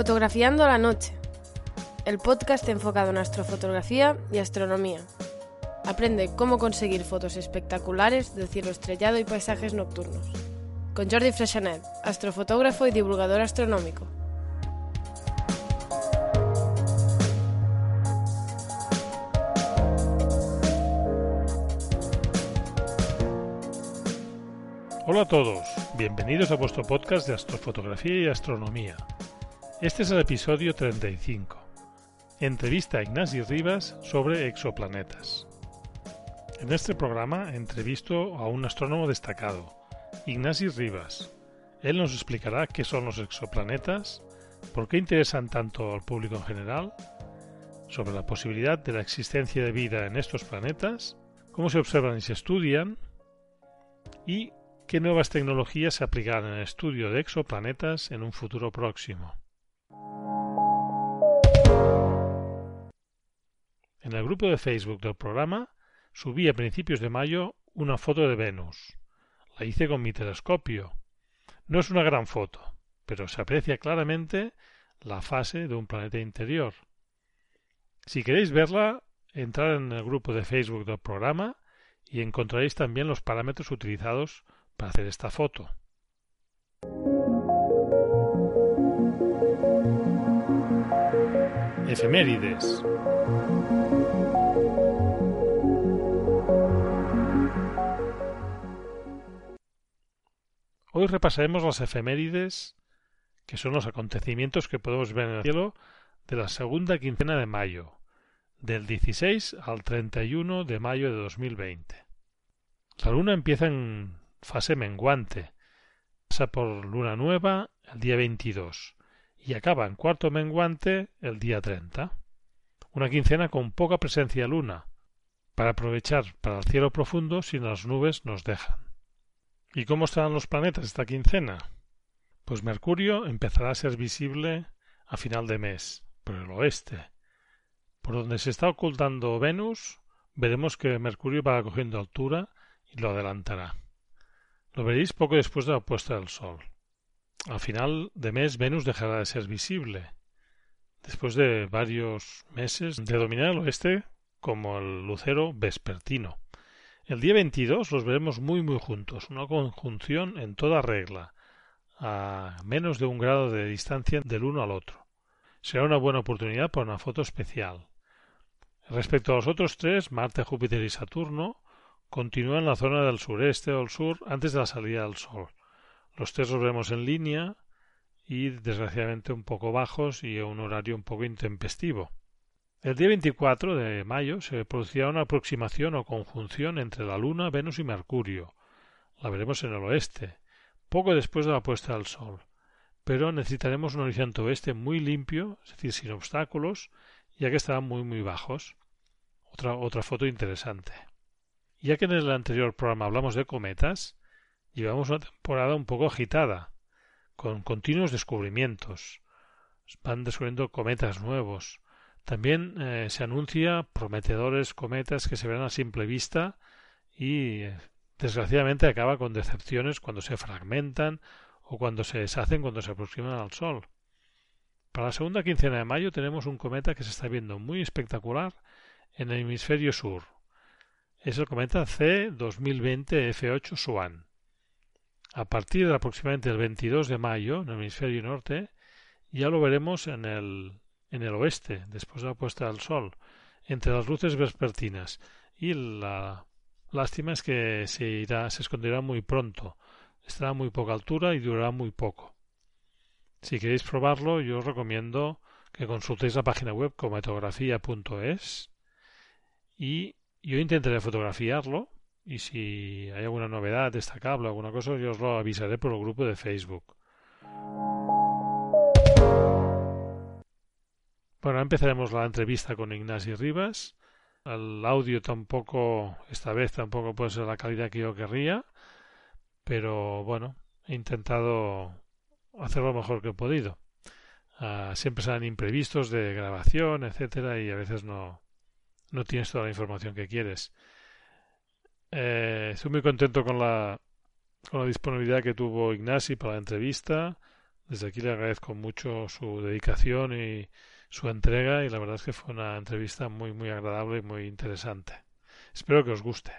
Fotografiando la noche. El podcast enfocado en astrofotografía y astronomía. Aprende cómo conseguir fotos espectaculares del cielo estrellado y paisajes nocturnos. Con Jordi Freshanet, astrofotógrafo y divulgador astronómico. Hola a todos, bienvenidos a vuestro podcast de astrofotografía y astronomía. Este es el episodio 35. Entrevista a Ignasi Rivas sobre exoplanetas. En este programa entrevisto a un astrónomo destacado, Ignasi Rivas. Él nos explicará qué son los exoplanetas, por qué interesan tanto al público en general, sobre la posibilidad de la existencia de vida en estos planetas, cómo se observan y se estudian, y qué nuevas tecnologías se aplicarán en el estudio de exoplanetas en un futuro próximo. En el grupo de Facebook del programa subí a principios de mayo una foto de Venus. La hice con mi telescopio. No es una gran foto, pero se aprecia claramente la fase de un planeta interior. Si queréis verla, entrad en el grupo de Facebook del programa y encontraréis también los parámetros utilizados para hacer esta foto. Efemérides. Hoy repasaremos las efemérides, que son los acontecimientos que podemos ver en el cielo de la segunda quincena de mayo, del 16 al 31 de mayo de 2020. La luna empieza en fase menguante, pasa por luna nueva el día 22 y acaba en cuarto menguante el día 30. Una quincena con poca presencia luna, para aprovechar para el cielo profundo si las nubes nos dejan. ¿Y cómo están los planetas esta quincena? Pues Mercurio empezará a ser visible a final de mes, por el oeste. Por donde se está ocultando Venus, veremos que Mercurio va cogiendo altura y lo adelantará. Lo veréis poco después de la puesta del Sol. A final de mes Venus dejará de ser visible, después de varios meses de dominar el oeste como el lucero vespertino. El día 22 los veremos muy muy juntos, una conjunción en toda regla, a menos de un grado de distancia del uno al otro. Será una buena oportunidad para una foto especial. Respecto a los otros tres, Marte, Júpiter y Saturno, continúan en la zona del sureste o el sur antes de la salida del Sol. Los tres los vemos en línea y desgraciadamente un poco bajos y a un horario un poco intempestivo. El día 24 de mayo se producirá una aproximación o conjunción entre la Luna, Venus y Mercurio. La veremos en el oeste, poco después de la puesta del Sol. Pero necesitaremos un horizonte oeste muy limpio, es decir, sin obstáculos, ya que estarán muy muy bajos. Otra, otra foto interesante. Ya que en el anterior programa hablamos de cometas, llevamos una temporada un poco agitada, con continuos descubrimientos. Van descubriendo cometas nuevos, también eh, se anuncia prometedores cometas que se verán a simple vista y desgraciadamente acaba con decepciones cuando se fragmentan o cuando se deshacen cuando se aproximan al Sol. Para la segunda quincena de mayo tenemos un cometa que se está viendo muy espectacular en el hemisferio sur. Es el cometa C 2020 F8 Swan. A partir de aproximadamente el 22 de mayo en el hemisferio norte ya lo veremos en el en el oeste, después de la puesta del sol, entre las luces vespertinas, y la lástima es que se irá, se esconderá muy pronto, estará a muy poca altura y durará muy poco. Si queréis probarlo, yo os recomiendo que consultéis la página web cometografía.es y Yo intentaré fotografiarlo y si hay alguna novedad destacable, alguna cosa, yo os lo avisaré por el grupo de Facebook. Bueno, empezaremos la entrevista con Ignacio Rivas. El audio tampoco, esta vez tampoco puede ser la calidad que yo querría, pero bueno, he intentado hacer lo mejor que he podido. Uh, siempre salen imprevistos de grabación, etcétera, y a veces no, no tienes toda la información que quieres. Eh, estoy muy contento con la, con la disponibilidad que tuvo Ignasi para la entrevista. Desde aquí le agradezco mucho su dedicación y su entrega y la verdad es que fue una entrevista muy muy agradable y muy interesante. Espero que os guste.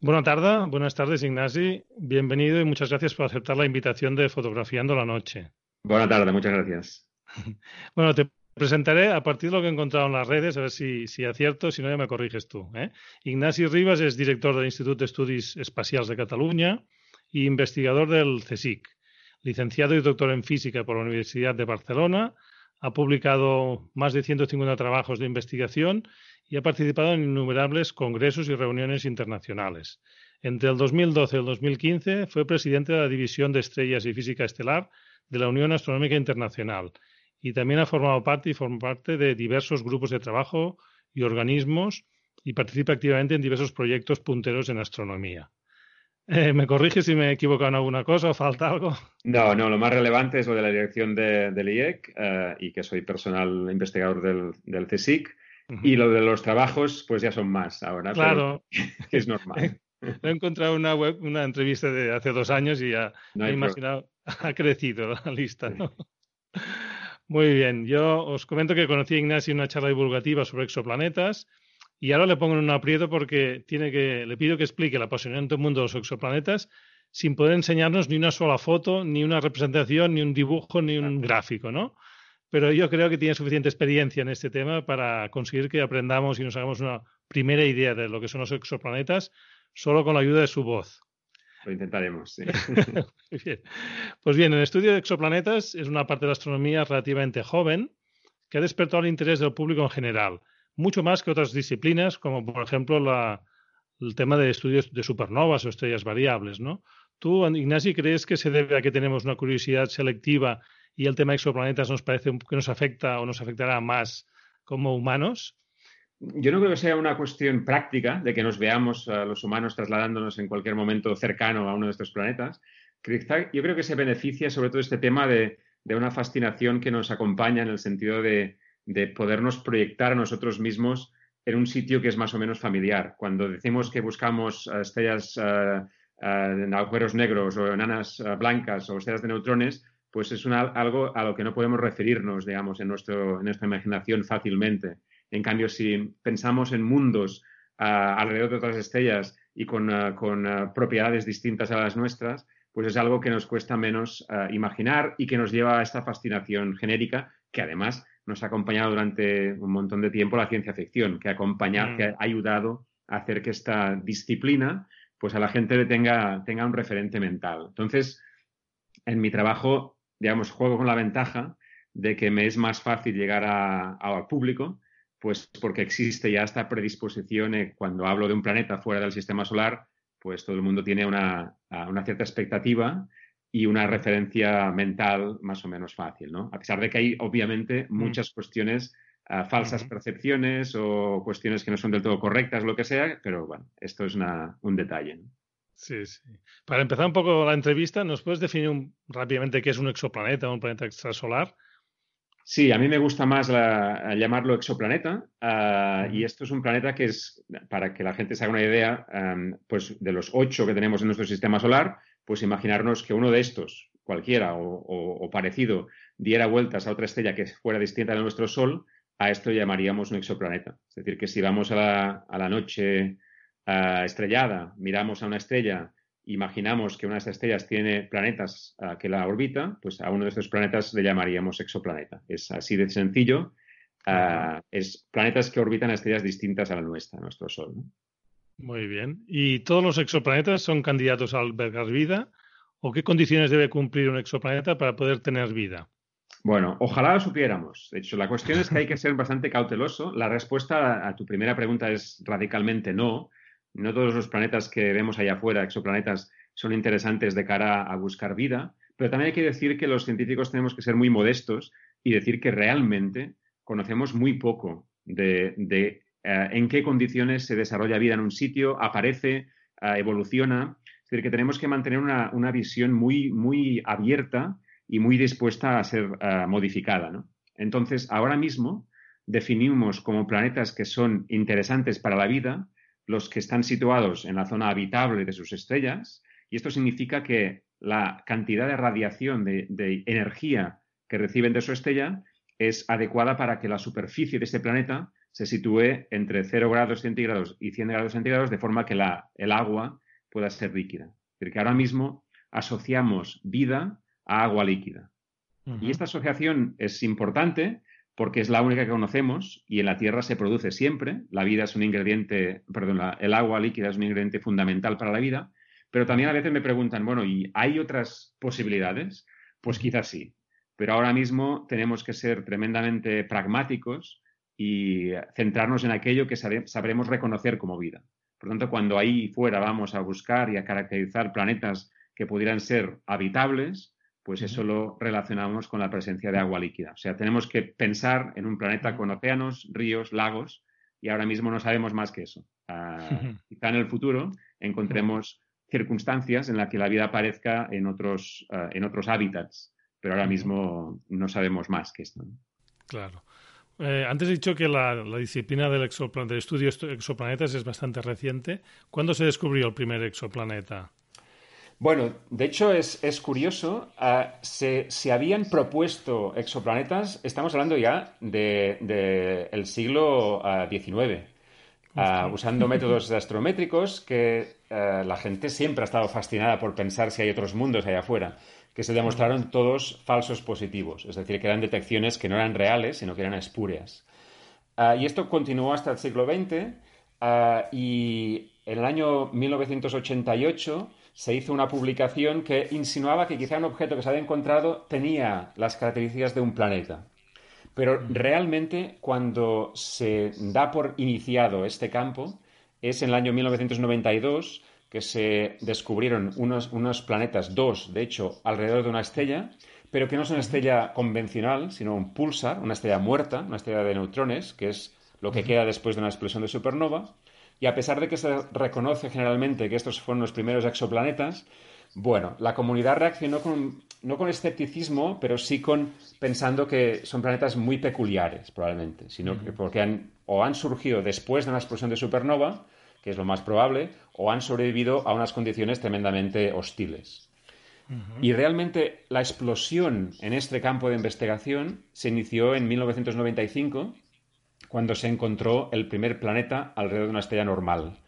Buenas tardes, buenas tardes Ignasi, bienvenido y muchas gracias por aceptar la invitación de Fotografiando la Noche. Buenas tardes, muchas gracias. bueno, te presentaré a partir de lo que he encontrado en las redes, a ver si, si acierto, si no ya me corriges tú. ¿eh? Ignasi Rivas es director del Instituto de Estudios Espaciales de Cataluña y investigador del CSIC. Licenciado y doctor en física por la Universidad de Barcelona, ha publicado más de 150 trabajos de investigación y ha participado en innumerables congresos y reuniones internacionales. Entre el 2012 y el 2015 fue presidente de la División de Estrellas y Física Estelar de la Unión Astronómica Internacional y también ha formado parte y forma parte de diversos grupos de trabajo y organismos y participa activamente en diversos proyectos punteros en astronomía. Eh, ¿Me corrige si me he equivocado en alguna cosa o falta algo? No, no, lo más relevante es lo de la dirección del IEC eh, y que soy personal investigador del, del CSIC. Y lo de los trabajos, pues ya son más ahora. Claro. es normal. He encontrado una web, una entrevista de hace dos años y ya he imaginado, ha crecido la lista. Muy bien, yo os comento que conocí a Ignacio en una charla divulgativa sobre exoplanetas y ahora le pongo en un aprieto porque tiene que, le pido que explique el apasionante mundo de los exoplanetas sin poder enseñarnos ni una sola foto, ni una representación, ni un dibujo, ni un gráfico, ¿no? Pero yo creo que tiene suficiente experiencia en este tema para conseguir que aprendamos y nos hagamos una primera idea de lo que son los exoplanetas solo con la ayuda de su voz. Lo intentaremos, sí. bien. Pues bien, el estudio de exoplanetas es una parte de la astronomía relativamente joven que ha despertado el interés del público en general mucho más que otras disciplinas, como por ejemplo la, el tema de estudios de supernovas o estrellas variables, ¿no? ¿Tú, Ignasi, crees que se debe a que tenemos una curiosidad selectiva y el tema de exoplanetas nos parece que nos afecta o nos afectará más como humanos? Yo no creo que sea una cuestión práctica de que nos veamos los humanos trasladándonos en cualquier momento cercano a uno de estos planetas. Yo creo que se beneficia sobre todo este tema de, de una fascinación que nos acompaña en el sentido de, de podernos proyectar a nosotros mismos en un sitio que es más o menos familiar. Cuando decimos que buscamos eh, estrellas eh, eh, en agujeros negros o enanas blancas o estrellas de neutrones, pues es algo a lo que no podemos referirnos, digamos, en, nuestro, en nuestra imaginación fácilmente. En cambio, si pensamos en mundos alrededor de otras estrellas y con, con propiedades distintas a las nuestras, pues es algo que nos cuesta menos imaginar y que nos lleva a esta fascinación genérica que además nos ha acompañado durante un montón de tiempo la ciencia ficción, que ha, acompañado, mm. que ha ayudado a hacer que esta disciplina, pues a la gente le tenga, tenga un referente mental. Entonces, en mi trabajo, digamos, juego con la ventaja de que me es más fácil llegar al público, pues porque existe ya esta predisposición eh, cuando hablo de un planeta fuera del sistema solar, pues todo el mundo tiene una, una cierta expectativa y una referencia mental más o menos fácil, ¿no? A pesar de que hay, obviamente, mm. muchas cuestiones, ah, falsas percepciones o cuestiones que no son del todo correctas, lo que sea, pero bueno, esto es un detalle. Sí, sí. Para empezar un poco la entrevista, ¿nos puedes definir rápidamente qué es un exoplaneta, un planeta extrasolar? Sí, a mí me gusta más llamarlo exoplaneta ah, y esto es un planeta que es, para que la gente se haga una idea, pues de los ocho que tenemos en nuestro sistema solar, pues imaginarnos que uno de estos, cualquiera o, parecido, diera vueltas a otra estrella que fuera distinta de nuestro Sol, a esto llamaríamos un exoplaneta. Es decir, que si vamos a la, noche estrellada, miramos a una estrella, imaginamos que una de estas estrellas tiene planetas que la orbita, pues a uno de estos planetas le llamaríamos exoplaneta. Es así de sencillo. es planetas que orbitan a estrellas distintas a la nuestra, a nuestro Sol. Muy bien. ¿Y todos los exoplanetas son candidatos a albergar vida? ¿O qué condiciones debe cumplir un exoplaneta para poder tener vida? Bueno, ojalá lo supiéramos. De hecho, la cuestión es que hay que ser bastante cauteloso. La respuesta a tu primera pregunta es radicalmente no. No todos los planetas que vemos allá afuera, exoplanetas, son interesantes de cara a buscar vida, pero también hay que decir que los científicos tenemos que ser muy modestos y decir que realmente conocemos muy poco de, eh, en qué condiciones se desarrolla vida en un sitio, aparece, eh, evoluciona. Es decir, que tenemos que mantener una, una visión muy, muy abierta y muy dispuesta a ser uh, modificada. ¿no? Entonces, ahora mismo definimos como planetas que son interesantes para la vida los que están situados en la zona habitable de sus estrellas, y esto significa que la cantidad de radiación, de, de energía que reciben de su estrella es adecuada para que la superficie de este planeta se sitúe entre 0 grados centígrados y 100 grados centígrados, de forma que la, el agua pueda ser líquida. Es decir, que ahora mismo asociamos vida a agua líquida. Y esta asociación es importante porque es la única que conocemos y en la Tierra se produce siempre. La vida es un ingrediente, perdón, el agua líquida es un ingrediente fundamental para la vida, pero también a veces me preguntan, bueno, ¿y hay otras posibilidades? Pues quizás sí, pero ahora mismo tenemos que ser tremendamente pragmáticos y centrarnos en aquello que sabremos reconocer como vida. Por lo tanto, cuando ahí fuera vamos a buscar y a caracterizar planetas que pudieran ser habitables, pues eso lo relacionamos con la presencia de agua líquida. O sea, tenemos que pensar en un planeta con océanos, ríos, lagos, y ahora mismo no sabemos más que eso. Uh, quizá en el futuro encontremos circunstancias en las que la vida aparezca en otros, uh, en otros hábitats, pero ahora mismo no sabemos más que esto. Claro. Eh, antes he dicho que la, la disciplina del, del estudio de exoplanetas es bastante reciente. ¿Cuándo se descubrió el primer exoplaneta? Bueno, de hecho es, es curioso, uh, se, se, habían propuesto exoplanetas, estamos hablando ya del de, de siglo XIX, uh, uh, usando métodos astrométricos que la gente siempre ha estado fascinada por pensar si hay otros mundos allá afuera, que se demostraron todos falsos positivos, es decir, que eran detecciones que no eran reales, sino que eran espurias. y esto continuó hasta el siglo XX y en el año 1988 se hizo una publicación que insinuaba que quizá un objeto que se había encontrado tenía las características de un planeta. Pero mm. realmente cuando se da por iniciado este campo es en el año 1992 que se descubrieron unos, unos planetas, dos de hecho, alrededor de una estrella, pero que no es una estrella convencional, sino un pulsar, una estrella muerta, una estrella de neutrones, que es lo que queda después de una explosión de supernova. Y a pesar de que se reconoce generalmente que estos fueron los primeros exoplanetas, bueno, la comunidad reaccionó con, no con escepticismo, pero sí con pensando que son planetas muy peculiares, probablemente, sino que porque han, o han surgido después de una explosión de supernova, que es lo más probable, o han sobrevivido a unas condiciones tremendamente hostiles. Uh -huh. Y realmente la explosión en este campo de investigación se inició en 1995 cuando se encontró el primer planeta alrededor de una estrella normal,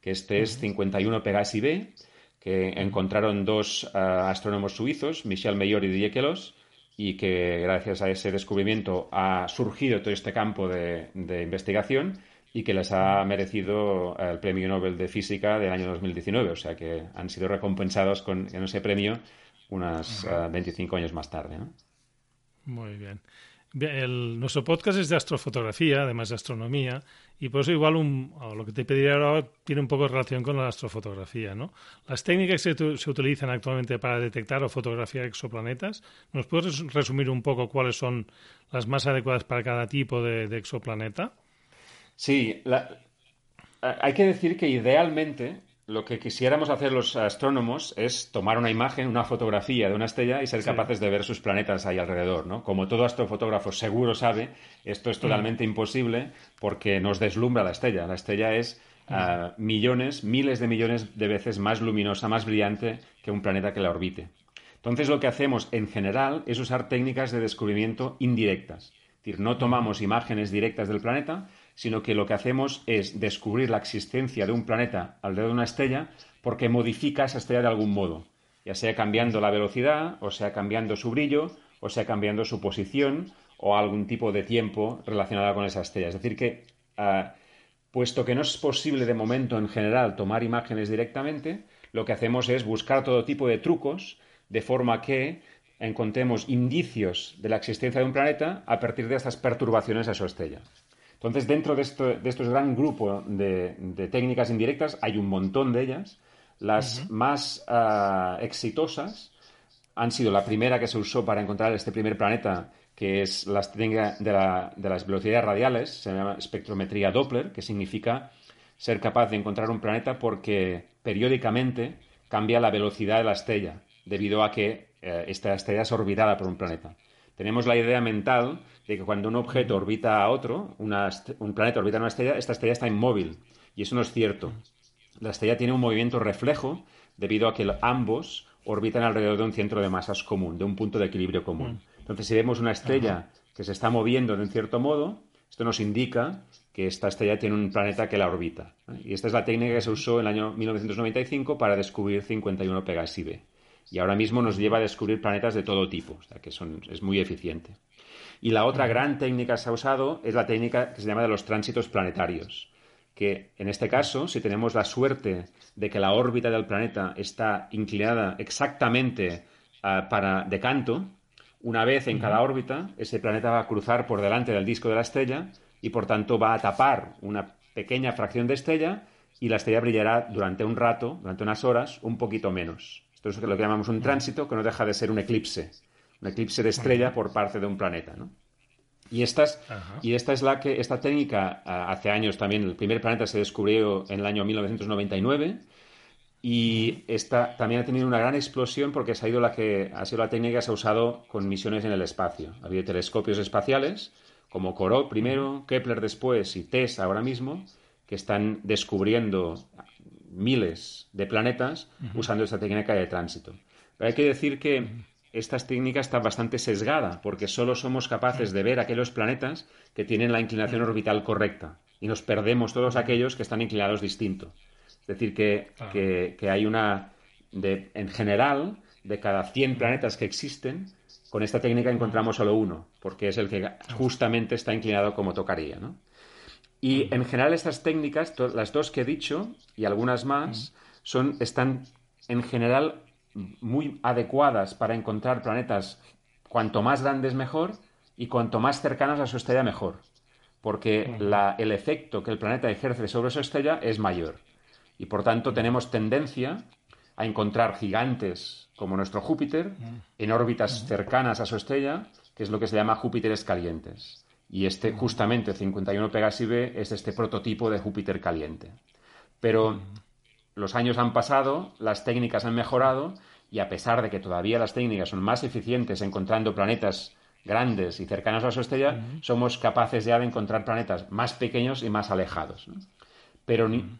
que este es 51 Pegasi b, que encontraron dos uh, astrónomos suizos, Michel Mayor y Didier Queloz, y que gracias a ese descubrimiento ha surgido todo este campo de, de investigación y que les ha merecido el Premio Nobel de Física del año 2019, o sea que han sido recompensados con, con ese premio unos uh, 25 años más tarde. ¿no? Muy bien. El, nuestro podcast es de astrofotografía, además de astronomía, y por eso igual un, lo que te pediré ahora tiene un poco de relación con la astrofotografía. ¿no? Las técnicas que se, se, utilizan actualmente para detectar o fotografiar exoplanetas, ¿nos puedes resumir un poco cuáles son las más adecuadas para cada tipo de, de exoplaneta? Sí, la, hay que decir que idealmente lo que quisiéramos hacer los astrónomos es tomar una imagen, una fotografía de una estrella y ser sí. capaces de ver sus planetas ahí alrededor, ¿no? Como todo astrofotógrafo seguro sabe, esto es totalmente mm. imposible porque nos deslumbra la estrella. La estrella es mm. uh, millones, miles de millones de veces más luminosa, más brillante que un planeta que la orbite. Entonces lo que hacemos en general es usar técnicas de descubrimiento indirectas. Es decir, no tomamos imágenes directas del planeta, sino que lo que hacemos es descubrir la existencia de un planeta alrededor de una estrella porque modifica esa estrella de algún modo, ya sea cambiando la velocidad, o sea cambiando su brillo, o sea cambiando su posición o algún tipo de tiempo relacionado con esa estrella. Es decir, que uh, puesto que no es posible de momento en general tomar imágenes directamente, lo que hacemos es buscar todo tipo de trucos de forma que encontremos indicios de la existencia de un planeta a partir de estas perturbaciones a su estrella. Entonces, dentro de, esto, de estos gran grupos de, técnicas indirectas, hay un montón de ellas. Las más ah, exitosas han sido la primera que se usó para encontrar este primer planeta, que es la técnica de, de las velocidades radiales, se llama espectrometría Doppler, que significa ser capaz de encontrar un planeta porque periódicamente cambia la velocidad de la estrella, debido a que eh, esta estrella es orbitada por un planeta. Tenemos la idea mental de que cuando un objeto orbita a otro, un planeta orbita a una estrella, esta estrella está inmóvil. Y eso no es cierto. La estrella tiene un movimiento reflejo debido a que ambos orbitan alrededor de un centro de masas común, de un punto de equilibrio común. Entonces, si vemos una estrella que se está moviendo de un cierto modo, esto nos indica que esta estrella tiene un planeta que la orbita. Y esta es la técnica que se usó en el año 1995 para descubrir 51 Pegasi B. Y ahora mismo nos lleva a descubrir planetas de todo tipo, o sea que es muy eficiente. Y la otra gran técnica que se ha usado es la técnica que se llama de los tránsitos planetarios, que en este caso, si tenemos la suerte de que la órbita del planeta está inclinada exactamente ah, para de canto, una vez en cada órbita, ese planeta va a cruzar por delante del disco de la estrella y por tanto va a tapar una pequeña fracción de estrella y la estrella brillará durante un rato, durante unas horas, un poquito menos. Esto es lo que llamamos un tránsito, que no deja de ser un eclipse, un eclipse de estrella por parte de un planeta. Y, esta y esta es la que, esta técnica, hace años también, el primer planeta se descubrió en el año 1999 y esta también ha tenido una gran explosión porque ha sido la que ha sido la técnica que se ha usado con misiones en el espacio. Ha habido telescopios espaciales como Corot primero, Kepler después y TESS ahora mismo, que están descubriendo miles de planetas usando esta técnica de tránsito. Pero hay que decir que esta técnica está bastante sesgada, porque solo somos capaces de ver aquellos planetas que tienen la inclinación orbital correcta y nos perdemos todos aquellos que están inclinados distinto. Es decir, que, que, hay una, de, en general, de cada 100 planetas que existen, con esta técnica encontramos solo uno, porque es el que justamente está inclinado como tocaría. ¿no? Y en general estas técnicas, las dos que he dicho y algunas más, son, están en general muy adecuadas para encontrar planetas cuanto más grandes mejor y cuanto más cercanos a su estrella mejor, porque el efecto que el planeta ejerce sobre su estrella es mayor. Y por tanto tenemos tendencia a encontrar gigantes como nuestro Júpiter en órbitas cercanas a su estrella, que es lo que se llama Júpiteres calientes. Y este, justamente, 51 Pegasi B es este prototipo de Júpiter caliente. Pero los años han pasado, las técnicas han mejorado, y a pesar de que todavía las técnicas son más eficientes encontrando planetas grandes y cercanos a su estrella, somos capaces ya de encontrar planetas más pequeños y más alejados. Pero ni,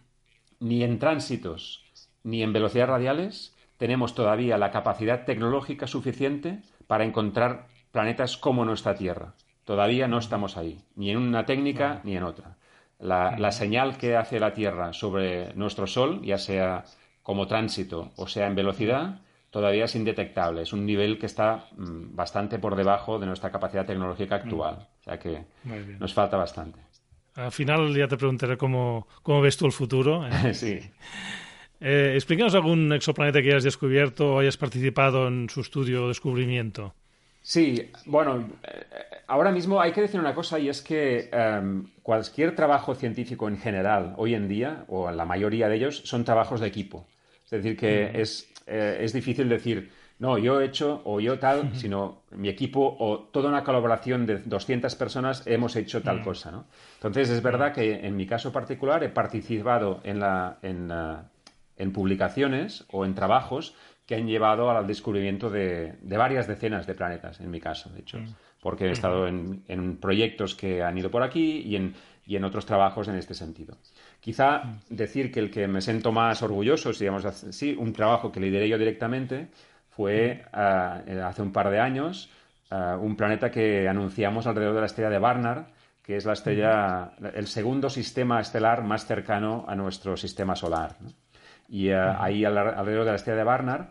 ni en tránsitos ni en velocidades radiales tenemos todavía la capacidad tecnológica suficiente para encontrar planetas como nuestra Tierra. Todavía no estamos ahí, ni en una técnica ni en otra. La, señal que hace la Tierra sobre nuestro Sol, ya sea como tránsito o sea en velocidad, todavía es indetectable. Es un nivel que está mm, bastante por debajo de nuestra capacidad tecnológica actual. O sea que nos falta bastante. Al final ya te preguntaré cómo, cómo ves tú el futuro. ¿eh? sí. Eh, explícanos algún exoplaneta que hayas descubierto o hayas participado en su estudio o descubrimiento. Sí, bueno, eh, ahora mismo hay que decir una cosa y es que em, cualquier trabajo científico en general, hoy en día, o la mayoría de ellos, son trabajos de equipo. Es decir, que es, eh, es difícil decir, no, yo he hecho o yo tal, sino mi equipo o toda una colaboración de 200 personas hemos hecho tal cosa. ¿no? Entonces, es verdad que en mi caso particular he participado en la, en, en publicaciones o en trabajos que han llevado al descubrimiento de, varias decenas de planetas, en mi caso, de hecho, mm. porque he estado en, proyectos que han ido por aquí y en, y en otros trabajos en este sentido. Quizá mm. decir que el que me siento más orgulloso, digamos así, un trabajo que lideré yo directamente, fue mm. ah, eh, hace un par de años ah, un planeta que anunciamos alrededor de la estrella de Barnard, que es la estrella, el segundo sistema estelar más cercano a nuestro sistema solar. Y eh, ahí alrededor de la estrella de Barnard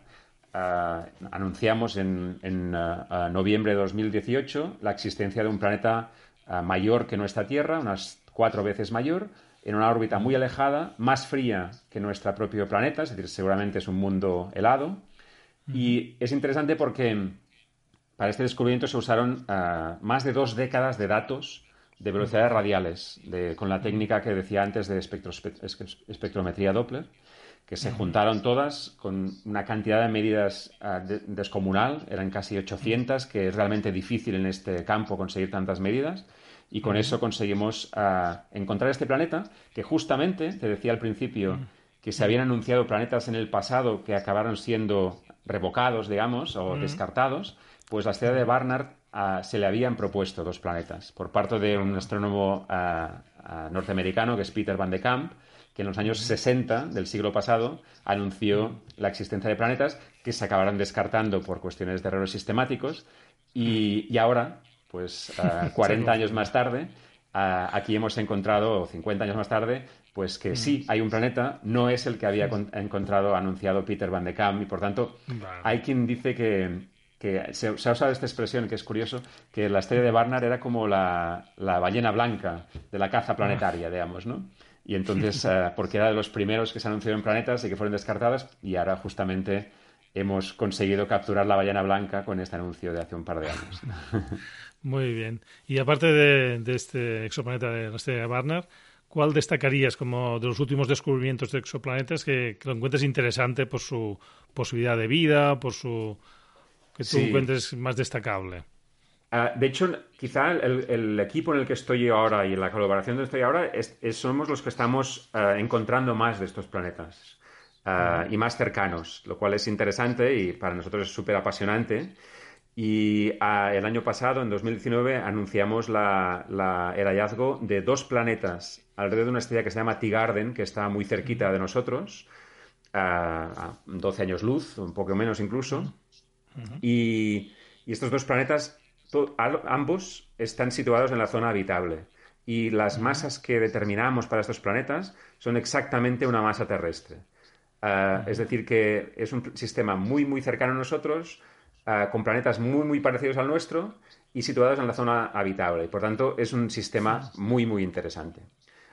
eh, anunciamos en, eh, noviembre de 2018 la existencia de un planeta mayor que nuestra Tierra, unas cuatro veces mayor, en una órbita muy alejada, más fría que nuestro propio planeta, es decir, seguramente es un mundo helado. Y es interesante porque para este descubrimiento se usaron más de dos décadas de datos de velocidades radiales, con la técnica que decía antes de espectrometría Doppler, que se juntaron todas con una cantidad de medidas ah, descomunal, eran casi 800, que es realmente difícil en este campo conseguir tantas medidas, y con eso conseguimos ah, encontrar este planeta, que justamente, te decía al principio, que se habían anunciado planetas en el pasado que acabaron siendo revocados, digamos, o descartados, pues la estrella de Barnard ah, se le habían propuesto dos planetas por parte de un astrónomo norteamericano que es Peter Van de Kamp, que en los años 60 del siglo pasado anunció la existencia de planetas que se acabaron descartando por cuestiones de errores sistemáticos y, ahora, pues 40 años más tarde, aquí hemos encontrado, 50 años más tarde, pues que sí, hay un planeta, no es el que había encontrado, anunciado Peter Van de Kamp, y por tanto hay quien dice que, se, ha usado esta expresión que es curioso, que la estrella de Barnard era como la, ballena blanca de la caza planetaria, digamos, ¿no? Y entonces, eh, porque era de los primeros que se anunciaron en planetas y que fueron descartadas, y ahora justamente hemos conseguido capturar la ballena blanca con este anuncio de hace un par de años. Muy bien. Y aparte de, de este exoplaneta de la estrella de Barnard, ¿cuál destacarías como de los últimos descubrimientos de exoplanetas que, lo encuentres interesante por su posibilidad de vida, por su que tú encuentres más destacable? Ah, de hecho, quizá el, equipo en el que estoy ahora y en la colaboración donde estoy ahora somos los que estamos ah, encontrando más de estos planetas ah, y más cercanos, lo cual es interesante y para nosotros es súper apasionante. Y el año pasado, en 2019, anunciamos la, el hallazgo de dos planetas alrededor de una estrella que se llama T-Garden, que está muy cerquita de nosotros, a 12 años luz, un poco menos incluso. y, estos dos planetas, ambos están situados en la zona habitable. Y las masas que determinamos para estos planetas son exactamente una masa terrestre. Ah, es decir, que es un sistema muy, muy cercano a nosotros, ah, con planetas muy, muy parecidos al nuestro y situados en la zona habitable. Y por tanto, es un sistema muy, muy interesante.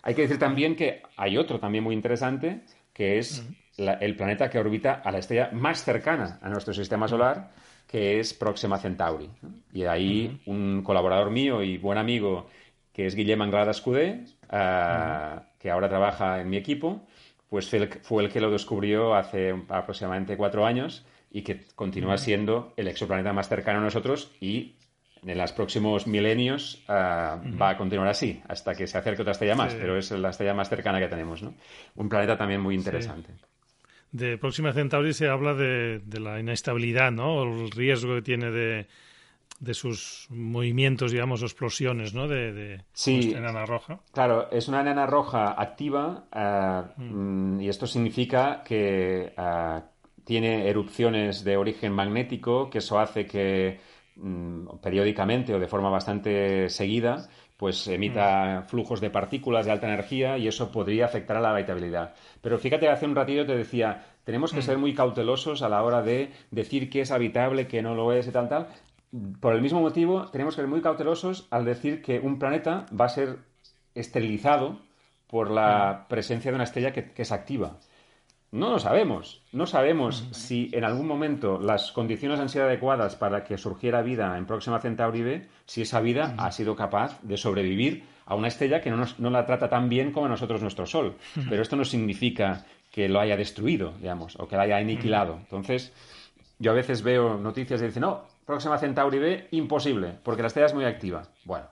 Hay que decir también que hay otro también muy interesante, que es el planeta que orbita a la estrella más cercana a nuestro sistema solar, que es Próxima Centauri. Y ahí un colaborador mío y buen amigo, que es Guillem Anglada Escudé, ah, que ahora trabaja en mi equipo, pues fue el, que lo descubrió hace aproximadamente cuatro años y que continúa siendo el exoplaneta más cercano a nosotros y en los próximos milenios ah, va a continuar así, hasta que se acerque otra estrella más, pero es la estrella más cercana que tenemos, ¿no? Un planeta también muy interesante. De Próxima Centauri se habla de, la inestabilidad, ¿no? El riesgo que tiene de, sus movimientos, digamos, explosiones, ¿no? De, de sí, enana roja. Claro, es una enana roja activa ah, mm, y esto significa que ah, tiene erupciones de origen magnético, que eso hace que Mm, periódicamente o de forma bastante seguida, pues emita mm. flujos de partículas de alta energía y eso podría afectar a la habitabilidad. Pero fíjate, hace un ratito te decía, tenemos que mm. ser muy cautelosos a la hora de decir que es habitable, que no lo es y tal, tal. Por el mismo motivo, tenemos que ser muy cautelosos al decir que un planeta va a ser esterilizado por la presencia de una estrella que es activa. No lo sabemos. No sabemos si en algún momento las condiciones han sido adecuadas para que surgiera vida en Próxima Centauri B, si esa vida ha sido capaz de sobrevivir a una estrella que no, no la trata tan bien como a nosotros nuestro Sol. Pero esto no significa que lo haya destruido, digamos, o que lo haya aniquilado. Entonces, yo a veces veo noticias y dicen, no, Próxima Centauri B, imposible, porque la estrella es muy activa. Bueno,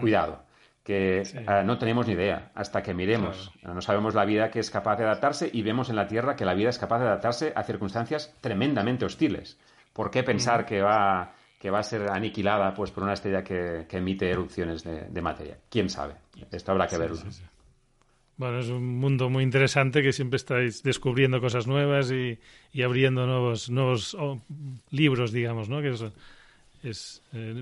cuidado que eh, no tenemos ni idea hasta que miremos. No sabemos la vida que es capaz de adaptarse y vemos en la Tierra que la vida es capaz de adaptarse a circunstancias tremendamente hostiles. ¿Por qué pensar que, va, que va a ser aniquilada pues, por una estrella que, emite erupciones de, materia? ¿Quién sabe? Esto habrá que verlo. Bueno, es un mundo muy interesante que siempre estáis descubriendo cosas nuevas y, y abriendo nuevos, nuevos oh, libros, digamos, ¿no? Que es, es, eh,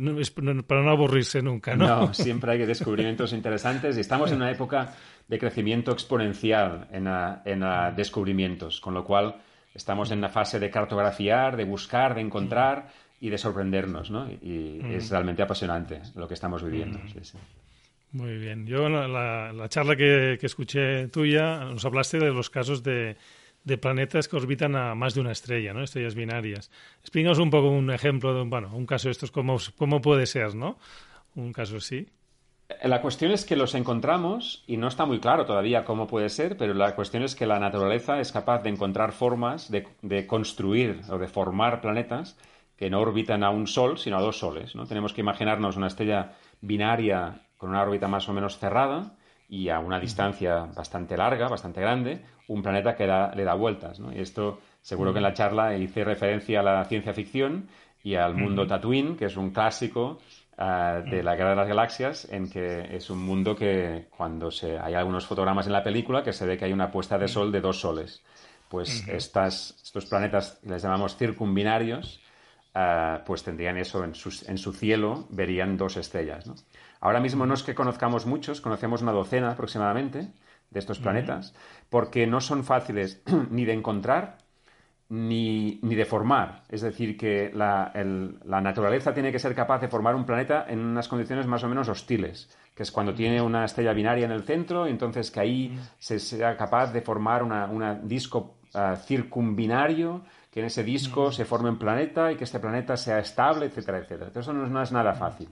para no aburrirse nunca, ¿no? No, siempre hay descubrimientos interesantes y estamos en una época de crecimiento exponencial en, en descubrimientos, con lo cual estamos en la fase de cartografiar, de buscar, de encontrar y de sorprendernos, ¿no? Y, mm. es realmente apasionante lo que estamos viviendo. Mm. Muy bien. Yo la, la, charla que, que, escuché tuya nos hablaste de los casos de, de planetas que orbitan a más de una estrella, ¿no? Estrellas binarias. Explícanos un poco un ejemplo de, bueno, un caso de estos, cómo, cómo puede ser, ¿no? Un caso así. La cuestión es que los encontramos y no está muy claro todavía cómo puede ser, pero la cuestión es que la naturaleza es capaz de encontrar formas de, de construir o de formar planetas que no orbitan a un sol, sino a dos soles. ¿no? Tenemos que imaginarnos una estrella binaria con una órbita más o menos cerrada y a una distancia bastante larga, bastante grande, un planeta que le da vueltas. ¿no? Y esto seguro que en la charla hice referencia a la ciencia ficción y al mundo Tatooine, que es un clásico uh, de la Guerra de las Galaxias, en que es un mundo que cuando se, hay algunos fotogramas en la película que se ve que hay una puesta de sol de dos soles. Pues estas, estos planetas les llamamos circumbinarios, uh, pues tendrían eso en, sus, en su cielo, verían dos estrellas. ¿no? Ahora mismo no es que conozcamos muchos, conocemos una docena aproximadamente de estos planetas, porque no son fáciles ni de encontrar ni, ni de formar. Es decir, que la, el, la, naturaleza tiene que ser capaz de formar un planeta en unas condiciones más o menos hostiles, que es cuando tiene una estrella binaria en el centro, y entonces que ahí se sea capaz de formar un disco uh, circumbinario, que en ese disco se forme un planeta y que este planeta sea estable, etcétera, etcétera. Entonces eso no, no es nada fácil.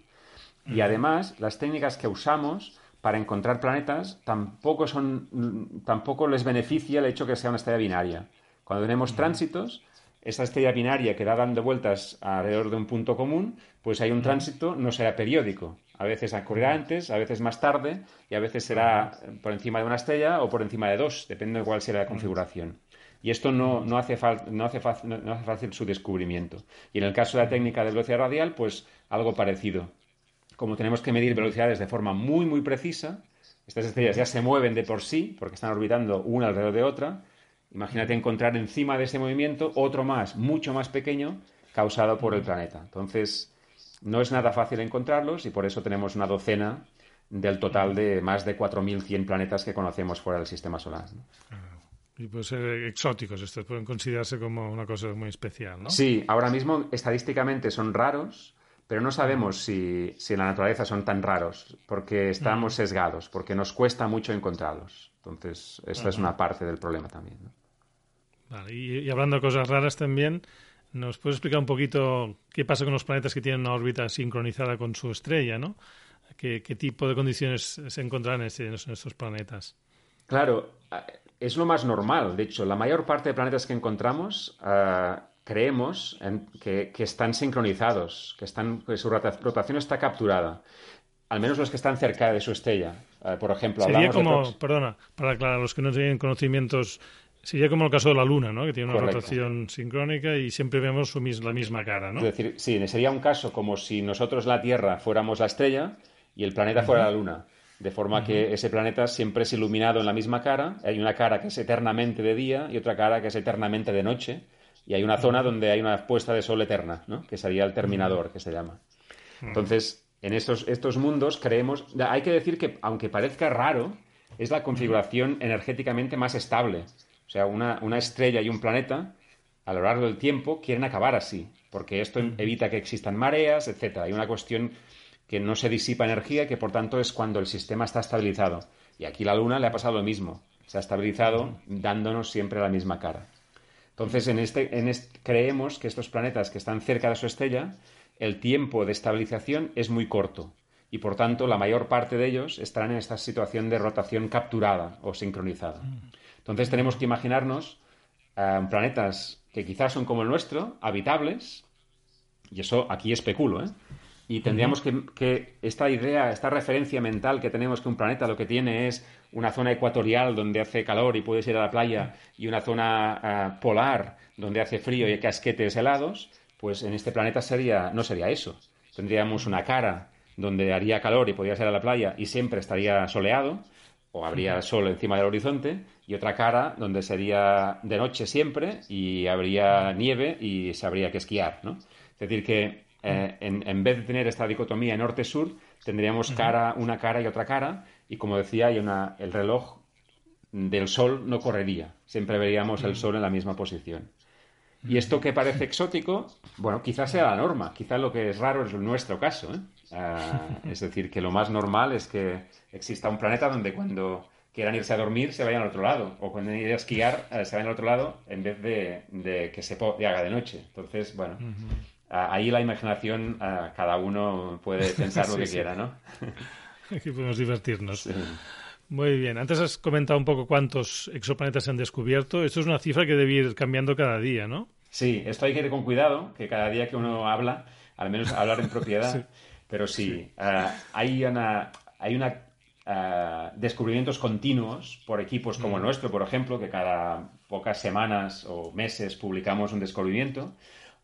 Y además, las técnicas que usamos para encontrar planetas tampoco, son, tampoco les beneficia el hecho que sea una estrella binaria. Cuando tenemos tránsitos, esa estrella binaria que da dando vueltas alrededor de un punto común, pues hay un tránsito, no será periódico. A veces ocurrirá antes, a veces más tarde, y a veces será por encima de una estrella o por encima de dos, depende de cuál sea la configuración. Y esto no, no, hace no, hace no hace fácil su descubrimiento. Y en el caso de la técnica de velocidad radial, pues algo parecido como tenemos que medir velocidades de forma muy, muy precisa, estas estrellas ya se mueven de por sí, porque están orbitando una alrededor de otra. Imagínate encontrar encima de ese movimiento otro más, mucho más pequeño, causado por el planeta. Entonces, no es nada fácil encontrarlos y por eso tenemos una docena del total de más de 4.100 planetas que conocemos fuera del sistema solar. ¿no? Y pueden ser exóticos, estos pueden considerarse como una cosa muy especial, ¿no? Sí, ahora mismo estadísticamente son raros, pero no sabemos si, si, en la naturaleza son tan raros, porque estamos sesgados, porque nos cuesta mucho encontrarlos. Entonces, esta es una parte del problema también. ¿no? Vale, y, y, hablando de cosas raras también, ¿nos puedes explicar un poquito qué pasa con los planetas que tienen una órbita sincronizada con su estrella, ¿no? ¿Qué, qué tipo de condiciones se encontrarán en, en estos planetas? Claro, es lo más normal. De hecho, la mayor parte de planetas que encontramos uh, creemos en, que, que, están sincronizados, que, están, que su rotación está capturada. Al menos los que están cerca de su estrella. Uh, por ejemplo, sería como, de... perdona, para aclarar, los que no tienen conocimientos, sería como el caso de la Luna, ¿no? Que tiene una Correcto. rotación sincrónica y siempre vemos su, la misma cara, ¿no? Es decir, sí, sería un caso como si nosotros la Tierra fuéramos la estrella y el planeta uh -huh. fuera la Luna. De forma uh -huh. que ese planeta siempre es iluminado en la misma cara. Hay una cara que es eternamente de día y otra cara que es eternamente de noche y hay una zona donde hay una puesta de sol eterna, ¿no? que sería el terminador, que se llama. Entonces, en estos, estos mundos creemos, hay que decir que, aunque parezca raro, es la configuración energéticamente más estable. O sea, una, una estrella y un planeta, a lo largo del tiempo, quieren acabar así, porque esto evita que existan mareas, etc. Hay una cuestión que no se disipa energía, que por tanto es cuando el sistema está estabilizado. Y aquí la Luna le ha pasado lo mismo. Se ha estabilizado dándonos siempre la misma cara. Entonces, en este, en este, creemos que estos planetas que están cerca de su estrella, el tiempo de estabilización es muy corto y, por tanto, la mayor parte de ellos estarán en esta situación de rotación capturada o sincronizada. Entonces, tenemos que imaginarnos uh, planetas que quizás son como el nuestro, habitables, y eso aquí especulo, ¿eh? Y tendríamos que, que, esta idea, esta referencia mental que tenemos que un planeta lo que tiene es una zona ecuatorial donde hace calor y puedes ir a la playa y una zona uh, polar donde hace frío y hay casquetes helados, pues en este planeta sería, no sería eso. Tendríamos una cara donde haría calor y podrías ir a la playa y siempre estaría soleado o habría sol encima del horizonte y otra cara donde sería de noche siempre y habría nieve y se habría que esquiar, ¿no? Es decir, que eh, en, en, vez de tener esta dicotomía norte-sur, tendríamos cara, una cara y otra cara, y como decía, hay una, el reloj del sol no correría, siempre veríamos el sol en la misma posición. Y esto que parece exótico, bueno, quizás sea la norma, quizás lo que es raro es nuestro caso. ¿eh? Uh, es decir, que lo más normal es que exista un planeta donde cuando quieran irse a dormir, se vayan al otro lado. O cuando ir a esquiar, eh, se vayan al otro lado en vez de, que se haga de noche. Entonces, bueno, ahí la imaginación, cada uno puede pensar lo que quiera, ¿no? Aquí podemos divertirnos. Muy bien. Antes has comentado un poco cuántos exoplanetas se han descubierto. Esto es una cifra que debe ir cambiando cada día, ¿no? Sí, esto hay que ir con cuidado, que cada día que uno habla, al menos hablar en propiedad. Pero sí, hay una, hay una descubrimientos continuos por equipos como el mm. nuestro, por ejemplo, que cada pocas semanas o meses publicamos un descubrimiento,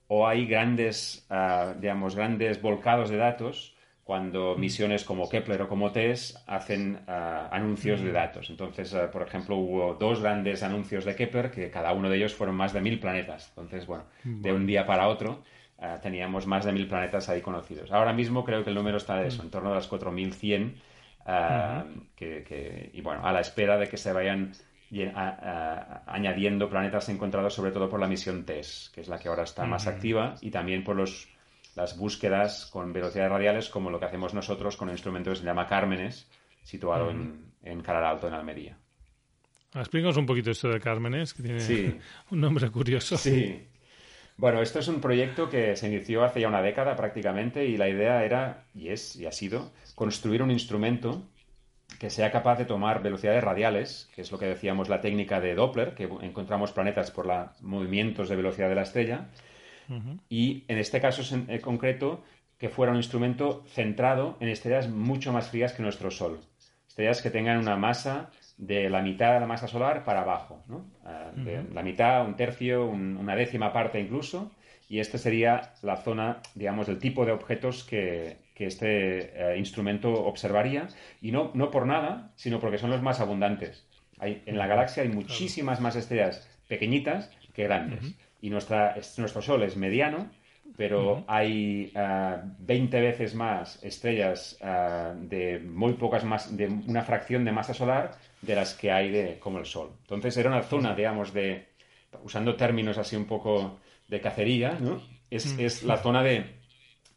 o hay grandes, eh, digamos, grandes volcados de datos cuando mm. misiones como Kepler o como TESS hacen eh, anuncios de mm. datos. Entonces, por ejemplo, hubo dos grandes anuncios de Kepler que cada uno de ellos fueron más de mil planetas. Entonces, bueno, de un día para otro teníamos más de mil planetas ahí conocidos. Ahora mismo creo que el número está de eso, en torno a las 4100 Ah, que, y bueno, a la espera de que se vayan añadiendo planetas encontrados sobre todo por la misión TESS, que es la que ahora está más activa, y también por los, las búsquedas con velocidades radiales, como lo que hacemos nosotros con un instrumento que se llama Cármenes, situado en, en Caral Alto, en Almería. Explícanos un poquito esto de Cármenes, que tiene un nombre curioso. Sí, bueno, esto es un proyecto que se inició hace ya una década prácticamente y la idea era, y es, y ha sido, construir un instrumento que sea capaz de tomar velocidades radiales, que es lo que decíamos la técnica de Doppler, que encontramos planetas por los movimientos de velocidad de la estrella, y en este caso en concreto que fuera un instrumento centrado en estrellas mucho más frías que nuestro Sol, estrellas que tengan una masa de la mitad de la masa solar para abajo, ¿no? Ah, la mitad, un tercio, una décima parte incluso, y esta sería la zona, digamos, del tipo de objetos que, este eh, instrumento observaría, y no, no por nada, sino porque son los más abundantes. Hay, en la galaxia hay muchísimas más estrellas pequeñitas que grandes, y nuestra, nuestro Sol es mediano, pero hay 20 ah, veces más estrellas ah, de muy pocas más, de una fracción de masa solar de las que hay de, como el Sol. Entonces era una zona, digamos, de, usando términos así un poco de cacería, ¿no? Es, es la zona de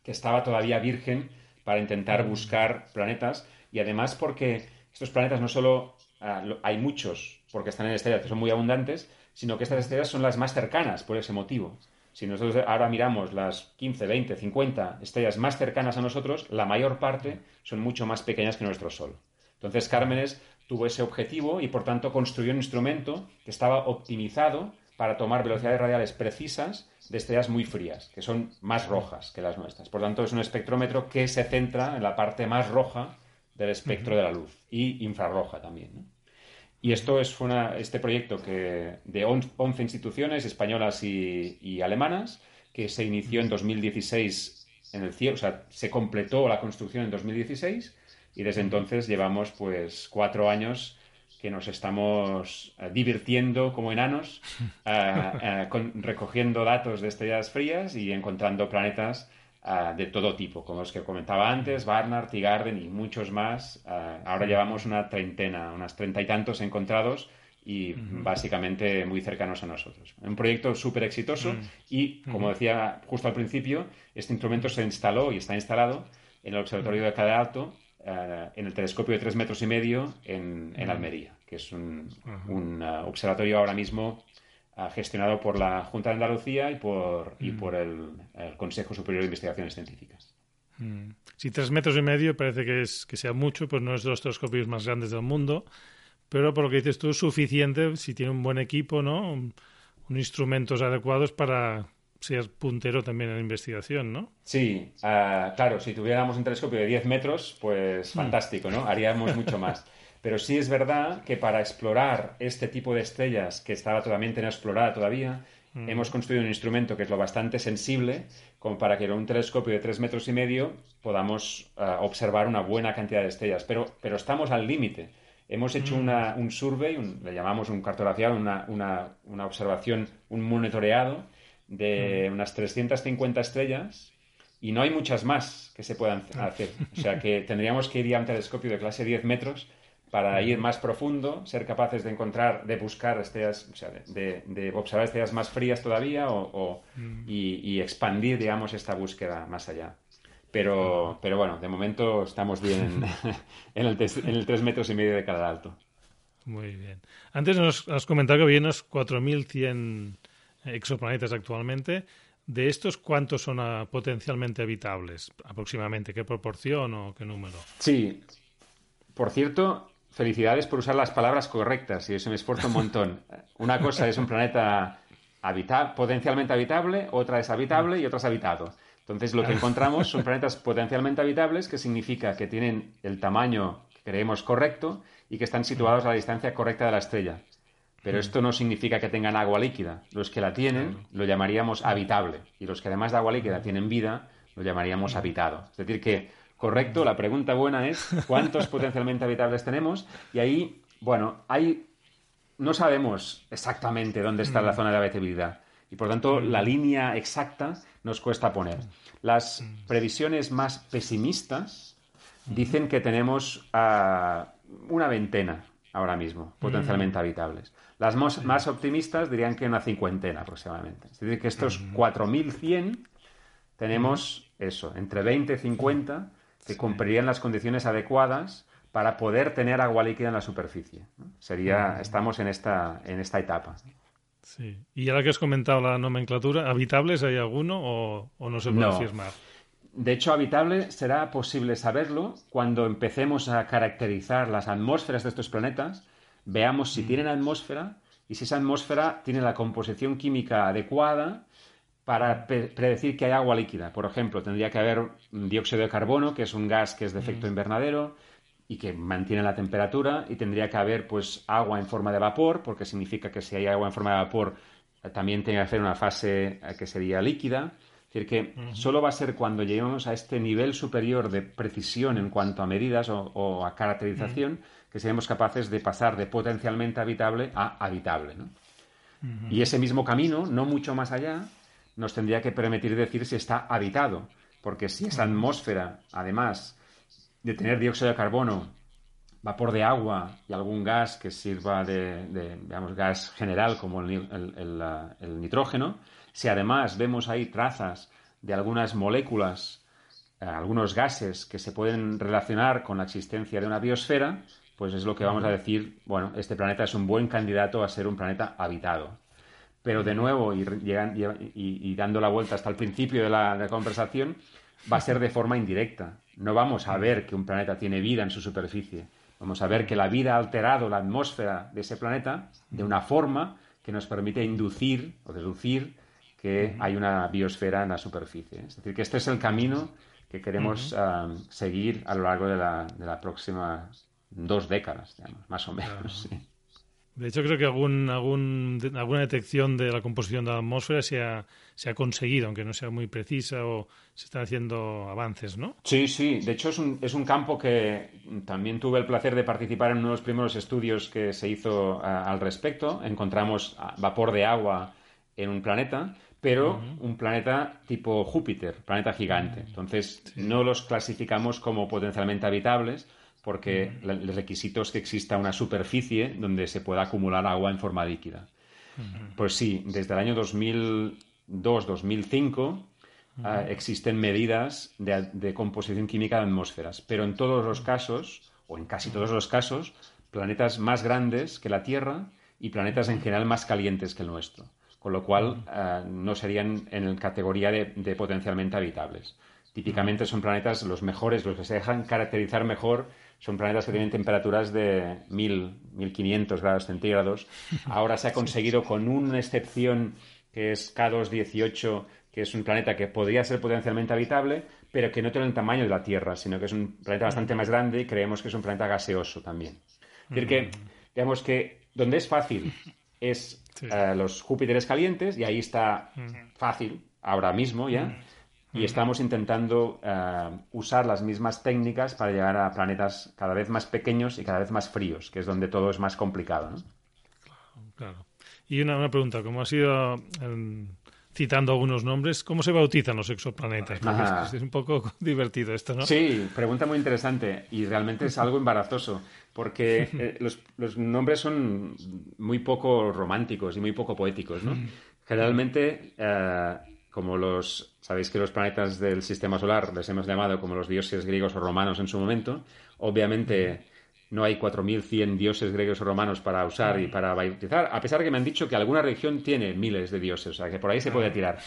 que estaba todavía virgen para intentar buscar planetas y además porque estos planetas no solo ah, hay muchos porque están en estrellas que son muy abundantes, sino que estas estrellas son las más cercanas por ese motivo. Si nosotros ahora miramos las 15, 20, 50 estrellas más cercanas a nosotros, la mayor parte son mucho más pequeñas que nuestro Sol. Entonces Cármenes tuvo ese objetivo y por tanto construyó un instrumento que estaba optimizado para tomar velocidades radiales precisas de estrellas muy frías, que son más rojas que las nuestras. Por tanto, es un espectrómetro que se centra en la parte más roja del espectro de la luz y infrarroja también. Y esto es este proyecto que, de 11 instituciones españolas y, alemanas que se inició en 2016 en el cielo, o sea, se completó la construcción en 2016 y desde entonces llevamos pues cuatro años que nos estamos eh, divirtiendo como enanos, eh, eh, recogiendo datos de estrellas frías y encontrando planetas de todo tipo, como los que comentaba antes, Barnard, T-Garden y muchos más. ahora llevamos una treintena, unas treinta y tantos encontrados y básicamente muy cercanos a nosotros. Un proyecto súper exitoso y, como decía justo al principio, este instrumento se instaló y está instalado en el Observatorio de Cadalto Alto eh, en el telescopio de tres metros y medio en, Almería, que es un, uh, observatorio ahora mismo uh, gestionado por la Junta de Andalucía y por, y por el, Consejo Superior de Investigaciones Científicas. Mm. Si tres metros y medio parece que, es, que sea mucho, pues no es de los telescopios más grandes del mundo, pero por lo que dices tú, es suficiente si tiene un buen equipo, ¿no? Un, instrumentos adecuados para ser puntero también en investigación, ¿no? Sí, ah, claro, si tuviéramos un telescopio de 10 metros, pues hmm. fantástico, ¿no? Haríamos mucho más. Pero sí es verdad que para explorar este tipo de estrellas que estaba totalmente inexplorada todavía, hmm. hemos construido un instrumento que es lo bastante sensible como para que en un telescopio de 3 metros y medio podamos ah, observar una buena cantidad de estrellas. Pero, pero estamos al límite. Hemos hecho hmm. una, un survey, le llamamos un cartografiado, una, una, una observación, un monitoreado, de unas 350 estrellas y no hay muchas más que se puedan hacer. O sea que tendríamos que ir a un telescopio de clase 10 metros para ir más profundo, ser capaces de encontrar, de buscar estrellas, o sea, de, observar estrellas más frías todavía o, y, expandir, digamos, esta búsqueda más allá. Pero, pero bueno, de momento estamos bien en, el, en el 3 metros y medio de cada alto. Muy bien. Antes nos has comentado que había unos 4.100 exoplanetas actualmente. De estos, ¿cuántos son ah, potencialmente habitables? Aproximadamente, ¿qué proporción o qué número? Sí. Por cierto, felicidades por usar las palabras correctas y eso me esfuerzo un montón. Una cosa es un planeta potencialmente habitable, otra es habitable y otra es habitado. Entonces, lo que encontramos son planetas potencialmente habitables, que significa que tienen el tamaño que creemos correcto y que están situados a la distancia correcta de la estrella. Pero mm. esto no significa que tengan agua líquida. Los que la tienen lo llamaríamos habitable. Y los que además de agua líquida tienen vida, lo llamaríamos habitado. Es decir, que, correcto, la pregunta buena es cuántos potencialmente habitables tenemos. Y ahí, bueno, hay, no sabemos exactamente dónde está la mm. zona de habitabilidad. Y por tanto, la línea exacta nos cuesta poner. Las previsiones más pesimistas dicen que tenemos ah, una veintena ahora mismo, potencialmente habitables. Las más, optimistas dirían que una cincuentena aproximadamente. Es decir, que estos 4.100 tenemos eso, entre 20 y 50 que cumplirían las condiciones adecuadas para poder tener agua líquida en la superficie. Sería, estamos en esta, en esta etapa. Sí. Y ahora que has comentado la nomenclatura, ¿habitables hay alguno o, no se puede afirmar? De hecho, habitable será posible saberlo cuando empecemos a caracterizar las atmósferas de estos planetas, veamos si mm. tienen atmósfera y si esa atmósfera tiene la composición química adecuada para predecir que hay agua líquida. Por ejemplo, tendría que haber dióxido de carbono, que es un gas que es de efecto mm. invernadero, y que mantiene la temperatura y tendría que haber pues agua en forma de vapor, porque significa que si hay agua en forma de vapor eh, también tiene que hacer una fase eh, que sería líquida. Es decir, que solo va a ser cuando lleguemos a este nivel superior de precisión en cuanto a medidas o, a caracterización que seremos capaces de pasar de potencialmente habitable a habitable. Y ese mismo camino, no mucho más allá, nos tendría que permitir decir si está habitado, porque si esa atmósfera, además, de tener dióxido de carbono, vapor de agua y algún gas que sirva de, digamos, gas general como el, nitrógeno, si además vemos ahí trazas de algunas moléculas, eh, algunos gases que se pueden relacionar con la existencia de una biosfera, pues es lo que vamos a decir, bueno, este planeta es un buen candidato a ser un planeta habitado. Pero de nuevo, y, y, dando la vuelta hasta el principio de la conversación, va a ser de forma indirecta. No vamos a ver que un planeta tiene vida en su superficie. Vamos a ver que la vida ha alterado la atmósfera de ese planeta de una forma que nos permite inducir o deducir que hay una biosfera en la superficie. Es decir, que este es el camino que queremos ah, seguir a lo largo de la, de la próxima dos décadas, más o menos. De hecho, creo que algún, algún, alguna detección de la composición de la atmósfera se ha, se ha conseguido, aunque no sea muy precisa o se están haciendo avances, ¿no? Sí, sí. De hecho, es un, es un campo que también tuve el placer de participar en uno de los primeros estudios que se hizo al respecto. Encontramos vapor de agua en un planeta, pero un planeta tipo Júpiter, planeta gigante. Entonces, no los clasificamos como potencialmente habitables porque el requisito es que exista una superficie donde se pueda acumular agua en forma líquida. Pues sí, desde el año 2002-2005 ah, existen medidas de, composición química de atmósferas, pero en todos los casos, o en casi todos los casos, planetas más grandes que la Tierra y planetas en general más calientes que el nuestro, con lo cual ah, no serían en categoría de, de potencialmente habitables. Típicamente son planetas los mejores, los que se dejan caracterizar mejor son planetas que tienen temperaturas de 1000, 1500 grados centígrados. Ahora se ha conseguido con una excepción que es K218, que es un planeta que podría ser potencialmente habitable, pero que no tiene el tamaño de la Tierra, sino que es un planeta bastante más grande y creemos que es un planeta gaseoso también. Es decir, que, digamos que donde es fácil es eh, los Júpiteres calientes, y ahí está fácil, ahora mismo ya, y estamos intentando eh, usar las mismas técnicas para llegar a planetas cada vez más pequeños y cada vez más fríos, que es donde todo es más complicado. ¿no? Claro, Y una, pregunta, como ha sido em, citando algunos nombres, ¿cómo se bautizan los exoplanetas? Porque es, un poco divertido esto, ¿no? Sí, pregunta muy interesante y realmente es algo embarazoso porque eh, los, los, nombres son muy poco románticos y muy poco poéticos, ¿no? Generalmente eh, como los, sabéis que los planetas del sistema solar les hemos llamado como los dioses griegos o romanos en su momento, obviamente no hay 4.100 dioses griegos o romanos para usar y para bautizar, a pesar de que me han dicho que alguna región tiene miles de dioses, o sea, que por ahí se puede tirar.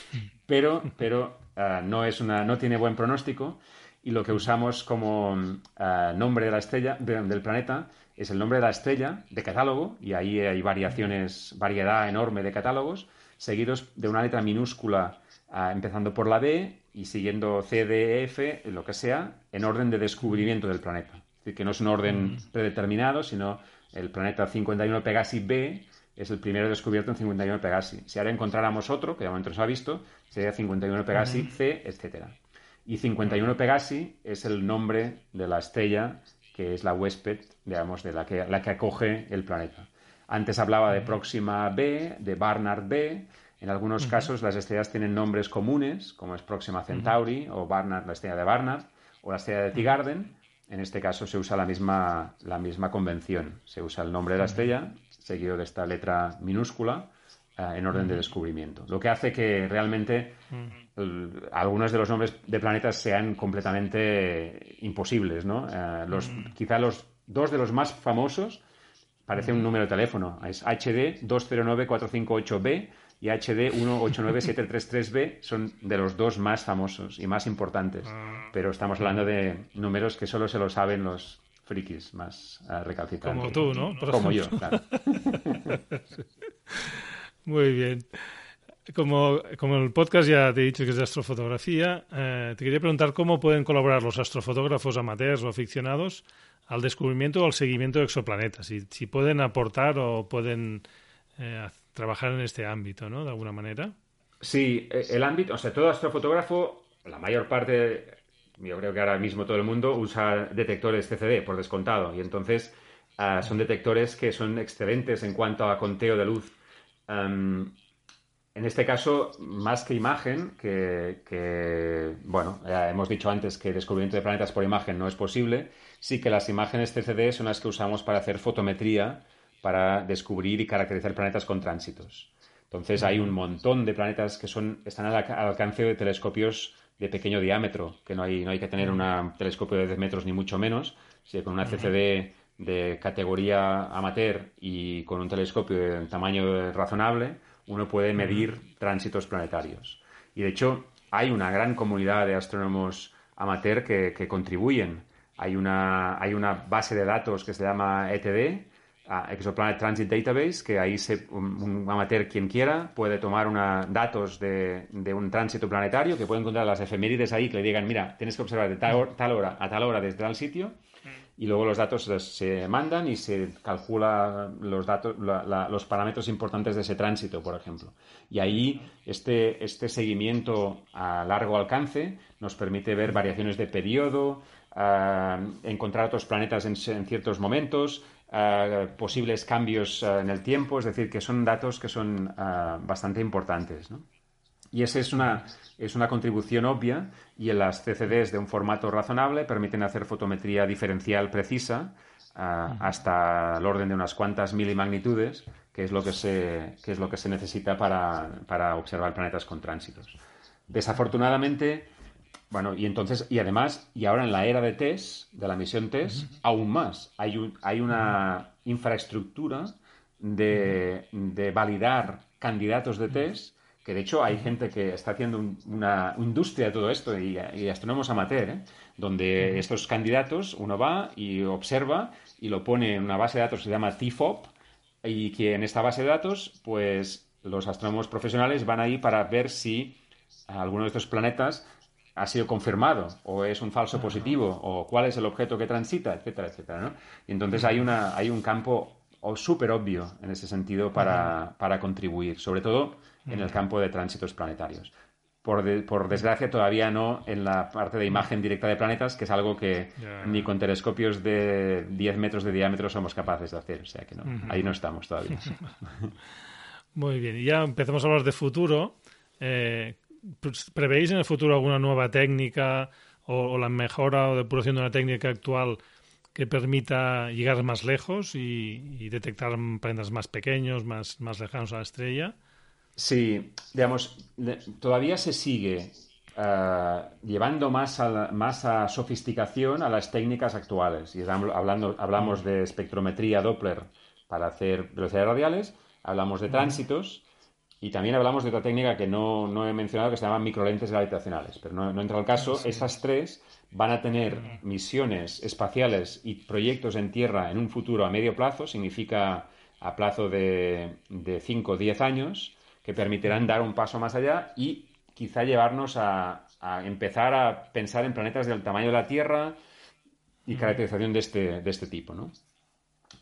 Pero, pero ah, no, es una, no tiene buen pronóstico y lo que usamos como ah, nombre de la estrella, del planeta, es el nombre de la estrella de catálogo, y ahí hay variaciones, variedad enorme de catálogos, seguidos de una letra minúscula ah, empezando por la B y siguiendo C, D, e, F, lo que sea, en orden de descubrimiento del planeta. Decir, que no es un orden predeterminado, sino el planeta 51 Pegasi B es el primero descubierto en 51 Pegasi. Si ahora encontráramos otro, que de momento no se ha visto, sería 51 Pegasi C, etc. Y 51 Pegasi es el nombre de la estrella que es la huésped, digamos, de la que, la que acoge el planeta. Antes hablaba de Próxima B, de Barnard B. En algunos casos las estrellas tienen nombres comunes, como es Próxima Centauri o Barnard, la estrella de Barnard, o la estrella de Tigarden. En este caso se usa la misma, la misma convención. Se usa el nombre de la estrella, seguido de esta letra minúscula, eh, en orden de descubrimiento. Lo que hace que realmente algunos de los nombres de planetas sean completamente imposibles, ¿no? Eh, los, Quizá los dos de los más famosos parece un número de teléfono. Es HD 209458B y HD 189733B son de los dos más famosos y más importantes. Pero estamos hablando de números que solo se lo saben los frikis más uh, recalcitrantes. Como tú, ¿no? Como yo, claro. Muy bien. Como, como el podcast ya te he dicho que es de astrofotografía, eh, te quería preguntar cómo pueden colaborar los astrofotógrafos amateurs o aficionados al descubrimiento o al seguimiento de exoplanetas, si, si pueden aportar o pueden eh, trabajar en este ámbito, ¿no? De alguna manera. Sí, e, el ámbito, o sea, todo astrofotógrafo, la mayor parte, yo creo que ahora mismo todo el mundo usa detectores CCD por descontado, y entonces ah, son detectores que son excelentes en cuanto a conteo de luz. En este caso, más que imagen, que, bueno, ya hemos dicho antes que el descubrimiento de planetas por imagen no es posible, sí que las imágenes CCD son las que usamos para hacer fotometría, para descubrir y caracterizar planetas con tránsitos. Entonces hay un montón de planetas que son, están al, alcance de telescopios de pequeño diámetro, que no hay, no hay que tener un telescopio de 10 metros ni mucho menos, si con una CCD de categoría amateur y con un telescopio de tamaño razonable, uno puede medir tránsitos planetarios. Y de hecho, hay una gran comunidad de astrónomos amateur que, contribuyen. Hay una, hay una base de datos que se llama ETD, Exoplanet Transit Database, que ahí se, un, amateur quien quiera puede tomar una, datos de, de, un tránsito planetario, que puede encontrar las efemérides ahí, que le digan, mira, tienes que observar de tal hora a tal hora desde tal sitio, y luego los datos se mandan y se calcula los datos, los parámetros importantes de ese tránsito, por ejemplo. Y ahí este, este seguimiento a largo alcance nos permite ver variaciones de periodo, ah, encontrar otros planetas en, ciertos momentos, ah, posibles cambios ah, en el tiempo, es decir, que son datos que son bastante importantes. ¿no? Y esa es una, es una contribución obvia y en las CCDs de un formato razonable permiten hacer fotometría diferencial precisa hasta el orden de unas cuantas milimagnitudes, que es lo que se, que es lo que se necesita para, para observar planetas con tránsitos. Desafortunadamente, bueno, y entonces, y además, y ahora en la era de TESS, de la misión TESS, aún más. Hay, hay una infraestructura de, de validar candidatos de TESS que de hecho hay gente que está haciendo una industria de todo esto y, astrónomos amateur, ¿eh? donde estos candidatos uno va y observa y lo pone en una base de datos que se llama TFOP y que en esta base de datos pues los astrónomos profesionales van ahí para ver si alguno de estos planetas ha sido confirmado o es un falso positivo o cuál es el objeto que transita, etcétera, etcétera. ¿no? Y entonces hay, una, hay un campo súper obvio en ese sentido para, para contribuir, sobre todo en el campo de tránsitos planetarios. Por, por, desgracia, todavía no en la parte de imagen directa de planetas, que es algo que ni con telescopios de 10 metros de diámetro somos capaces de hacer. O sea que no, ahí no estamos todavía. Muy bien, y ya empezamos a hablar de futuro. Eh, ¿Prevéis en el futuro alguna nueva técnica o, la mejora o depuración de una técnica actual que permita llegar más lejos y, detectar planetas más pequeños, más, más lejanos a la estrella? Sí, digamos, todavía se sigue eh, llevando más a, más a sofisticación a las técnicas actuales. Y hablando, hablamos de espectrometría Doppler para hacer velocidades radiales, hablamos de tránsitos y también hablamos de otra técnica que no, no he mencionado que se llama microlentes gravitacionales. Pero no, no entra al caso. Esas tres van a tener misiones espaciales y proyectos en Tierra en un futuro a medio plazo, significa a plazo de, de 5 o 10 años, que permitirán dar un paso más allá y quizá llevarnos a, empezar a pensar en planetas del tamaño de la Tierra y caracterización de este, de este tipo, ¿no?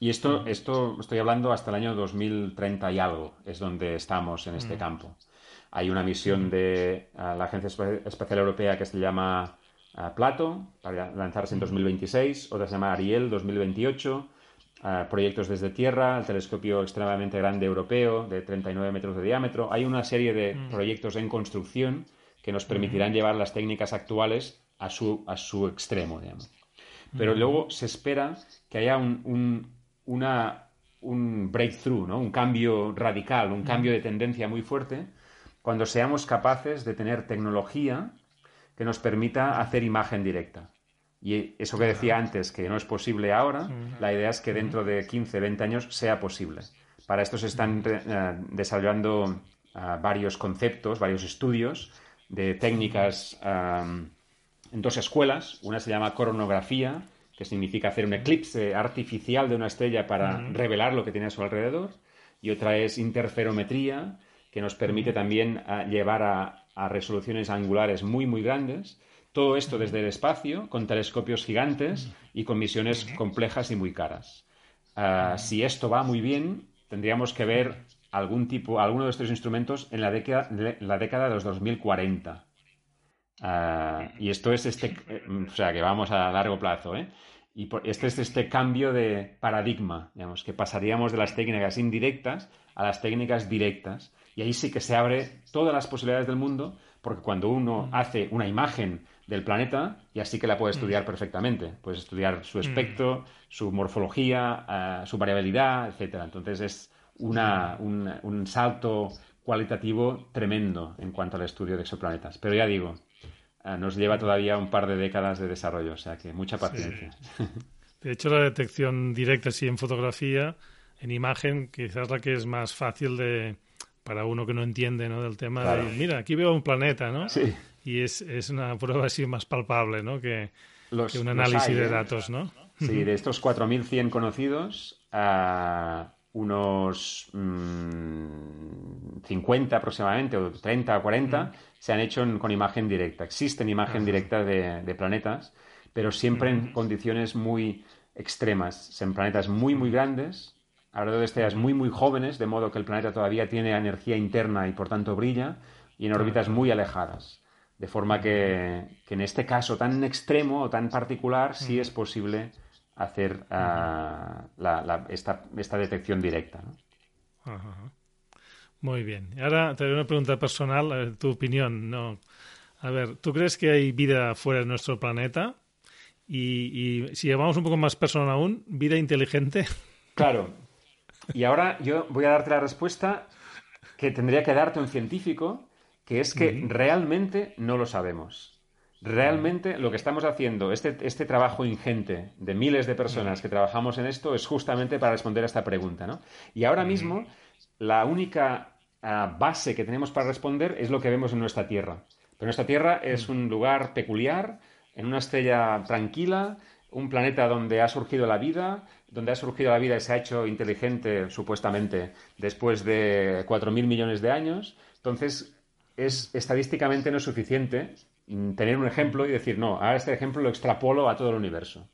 Y esto, esto estoy hablando hasta el año 2030 y algo, es donde estamos en este campo. Hay una misión de la Agencia Espacial Europea que se llama Plato, para lanzarse en 2026, otra se llama Ariel 2028, proyectos desde Tierra, el telescopio extremadamente grande europeo de 39 metros de diámetro. Hay una serie de proyectos en construcción que nos permitirán llevar las técnicas actuales a su, a su extremo, digamos. Pero luego se espera que haya un, una, un breakthrough, ¿no? un cambio radical, un cambio de tendencia muy fuerte, cuando seamos capaces de tener tecnología que nos permita hacer imagen directa. Y eso que decía antes, que no es posible ahora, la idea es que dentro de 15, 20 años sea posible. Para esto se están eh, desarrollando eh, varios conceptos, varios estudios de técnicas eh, en dos escuelas. Una se llama coronografía, que significa hacer un eclipse artificial de una estrella para revelar lo que tiene a su alrededor. Y otra es interferometría, que nos permite también llevar a, a resoluciones angulares muy, muy grandes. Todo esto desde el espacio, con telescopios gigantes y con misiones complejas y muy caras. Ah, si esto va muy bien, tendríamos que ver algún tipo, alguno de estos instrumentos en la década, la década de los 2040. Ah, y esto es este, eh, o sea, que vamos a largo plazo, ¿eh? Y este es este cambio de paradigma, digamos, que pasaríamos de las técnicas indirectas a las técnicas directas. Y ahí sí que se abre todas las posibilidades del mundo, porque cuando uno hace una imagen del planeta y así que la puede estudiar mm. perfectamente. Puedes estudiar su mm. espectro, su morfología, eh, su variabilidad, etcétera. Entonces es una, un, salto cualitativo tremendo en cuanto al estudio de exoplanetas. Pero ya digo, nos lleva todavía un par de décadas de desarrollo, o sea que mucha paciencia. De hecho, la detección directa, sí, en fotografía, en imagen, quizás la que es más fácil de para uno que no entiende ¿no? del tema de, mira, aquí veo un planeta, ¿no? Sí y es, es una prueba así más palpable ¿no? que, un análisis de ¿eh? datos. ¿no? Sí, de estos 4.100 conocidos, a unos 50 mm, aproximadamente, o 30 o 40, se han hecho con imagen directa. Existen imagen directa de, planetas, pero siempre en condiciones muy extremas. En planetas muy, muy grandes, alrededor de estrellas muy, muy jóvenes, de modo que el planeta todavía tiene energía interna y por tanto brilla, y en órbitas muy alejadas. De forma que, en este caso tan extremo o tan particular sí es posible hacer ah, esta, detección directa. Muy bien. Ahora te doy una pregunta personal, tu opinión. No. A ver, ¿tú crees que hay vida fuera de nuestro planeta? Y, y si llevamos un poco más personal aún, ¿vida inteligente? Claro. Y ahora yo voy a darte la respuesta que tendría que darte un científico, que es que realmente no lo sabemos. Realmente lo que estamos haciendo, este, este, trabajo ingente de miles de personas que trabajamos en esto, es justamente para responder a esta pregunta. ¿no? Y ahora mismo, la única ah, base que tenemos para responder es lo que vemos en nuestra Tierra. Pero nuestra Tierra es un lugar peculiar, en una estrella tranquila, un planeta donde ha surgido la vida, donde ha surgido la vida y se ha hecho inteligente, supuestamente, después de 4.000 millones de años. Entonces, es estadísticamente no es suficiente tener un ejemplo y decir, no, ahora este ejemplo lo extrapolo a todo el universo.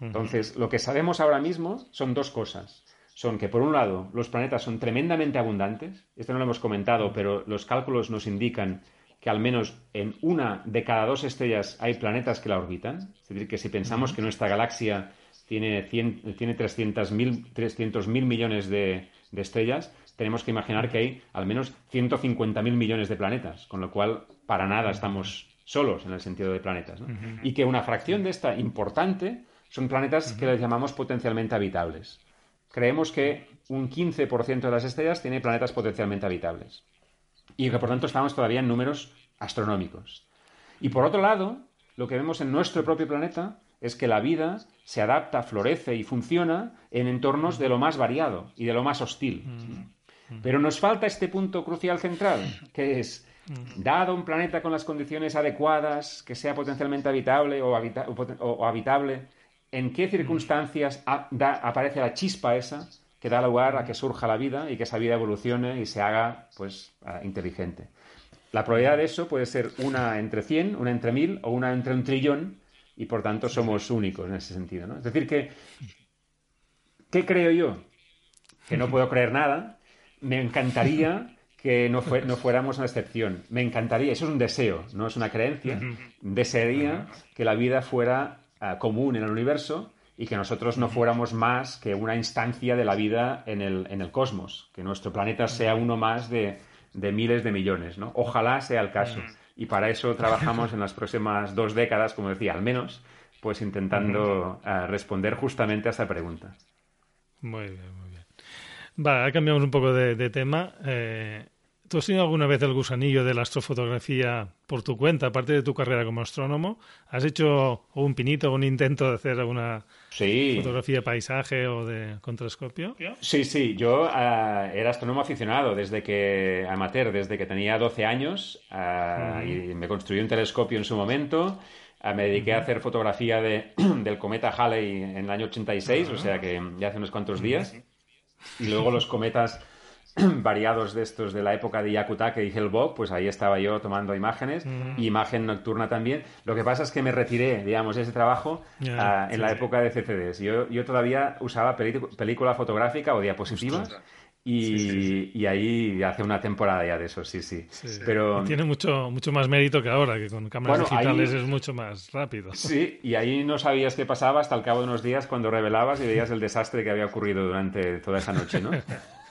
Entonces, lo que sabemos ahora mismo son dos cosas. Son que, por un lado, los planetas son tremendamente abundantes. Esto no lo hemos comentado, pero los cálculos nos indican que al menos en una de cada dos estrellas hay planetas que la orbitan. Es decir, que si pensamos que nuestra galaxia tiene, tiene 300.000 millones de estrellas, tenemos que imaginar que hay al menos 150.000 millones de planetas, con lo cual para nada estamos solos en el sentido de planetas. Y que una fracción de esta importante son planetas que les llamamos potencialmente habitables. Creemos que un 15% de las estrellas tiene planetas potencialmente habitables. Y que por tanto estamos todavía en números astronómicos. Y por otro lado, lo que vemos en nuestro propio planeta es que la vida se adapta, florece y funciona en entornos de lo más variado y de lo más hostil. Pero nos falta este punto crucial central, que es, dado un planeta con las condiciones adecuadas, que sea potencialmente habitable o, habitable, ¿en qué circunstancias aparece la chispa esa que da lugar a que surja la vida y que esa vida evolucione y se haga pues ah, inteligente? La probabilidad de eso puede ser una entre 100, una entre 1000 o una entre un trillón y por tanto somos únicos en ese sentido. ¿no? Es decir, que, ¿qué creo yo? Que no puedo creer nada. Me encantaría que no, no fuéramos una excepción. Me encantaría, eso es un deseo, no es una creencia. Desearía que la vida fuera ah, común en el universo y que nosotros no fuéramos más que una instancia de la vida en el, en el cosmos, que nuestro planeta sea uno más de, de miles de millones. ¿no? Ojalá sea el caso y para eso trabajamos en las próximas dos décadas, como decía, al menos, pues intentando eh, responder justamente a esta pregunta. Muy bien, muy bien. Vale, cambiamos un poco de, tema. Eh, ¿Tú has tenido alguna vez el gusanillo de la astrofotografía por tu cuenta, aparte de tu carrera como astrónomo? ¿Has hecho un pinito, un intento de hacer alguna fotografía de paisaje o de contrascopio? Sí, sí. Yo eh, era astrónomo aficionado desde que, amateur, desde que tenía 12 años eh, y me construí un telescopio en su momento. Eh, me dediqué a hacer fotografía de, del cometa Halley en el año 86, o sea que ya hace unos cuantos días. Y luego los cometas variados de estos de la época de Yakutake y Hellbog, pues ahí estaba yo tomando imágenes, imagen nocturna también. Lo que pasa es que me retiré, digamos, de ese trabajo ah, en la época de CCDs. Yo, yo todavía usaba película fotográfica o diapositivas. Y, ahí hace una temporada ya de eso, sí, sí. Pero tiene mucho mucho más mérito que ahora, que con cámaras digitales es mucho más rápido. Sí, y ahí no sabías qué pasaba hasta el cabo de unos días cuando revelabas y veías el desastre que había ocurrido durante toda esa noche, ¿no?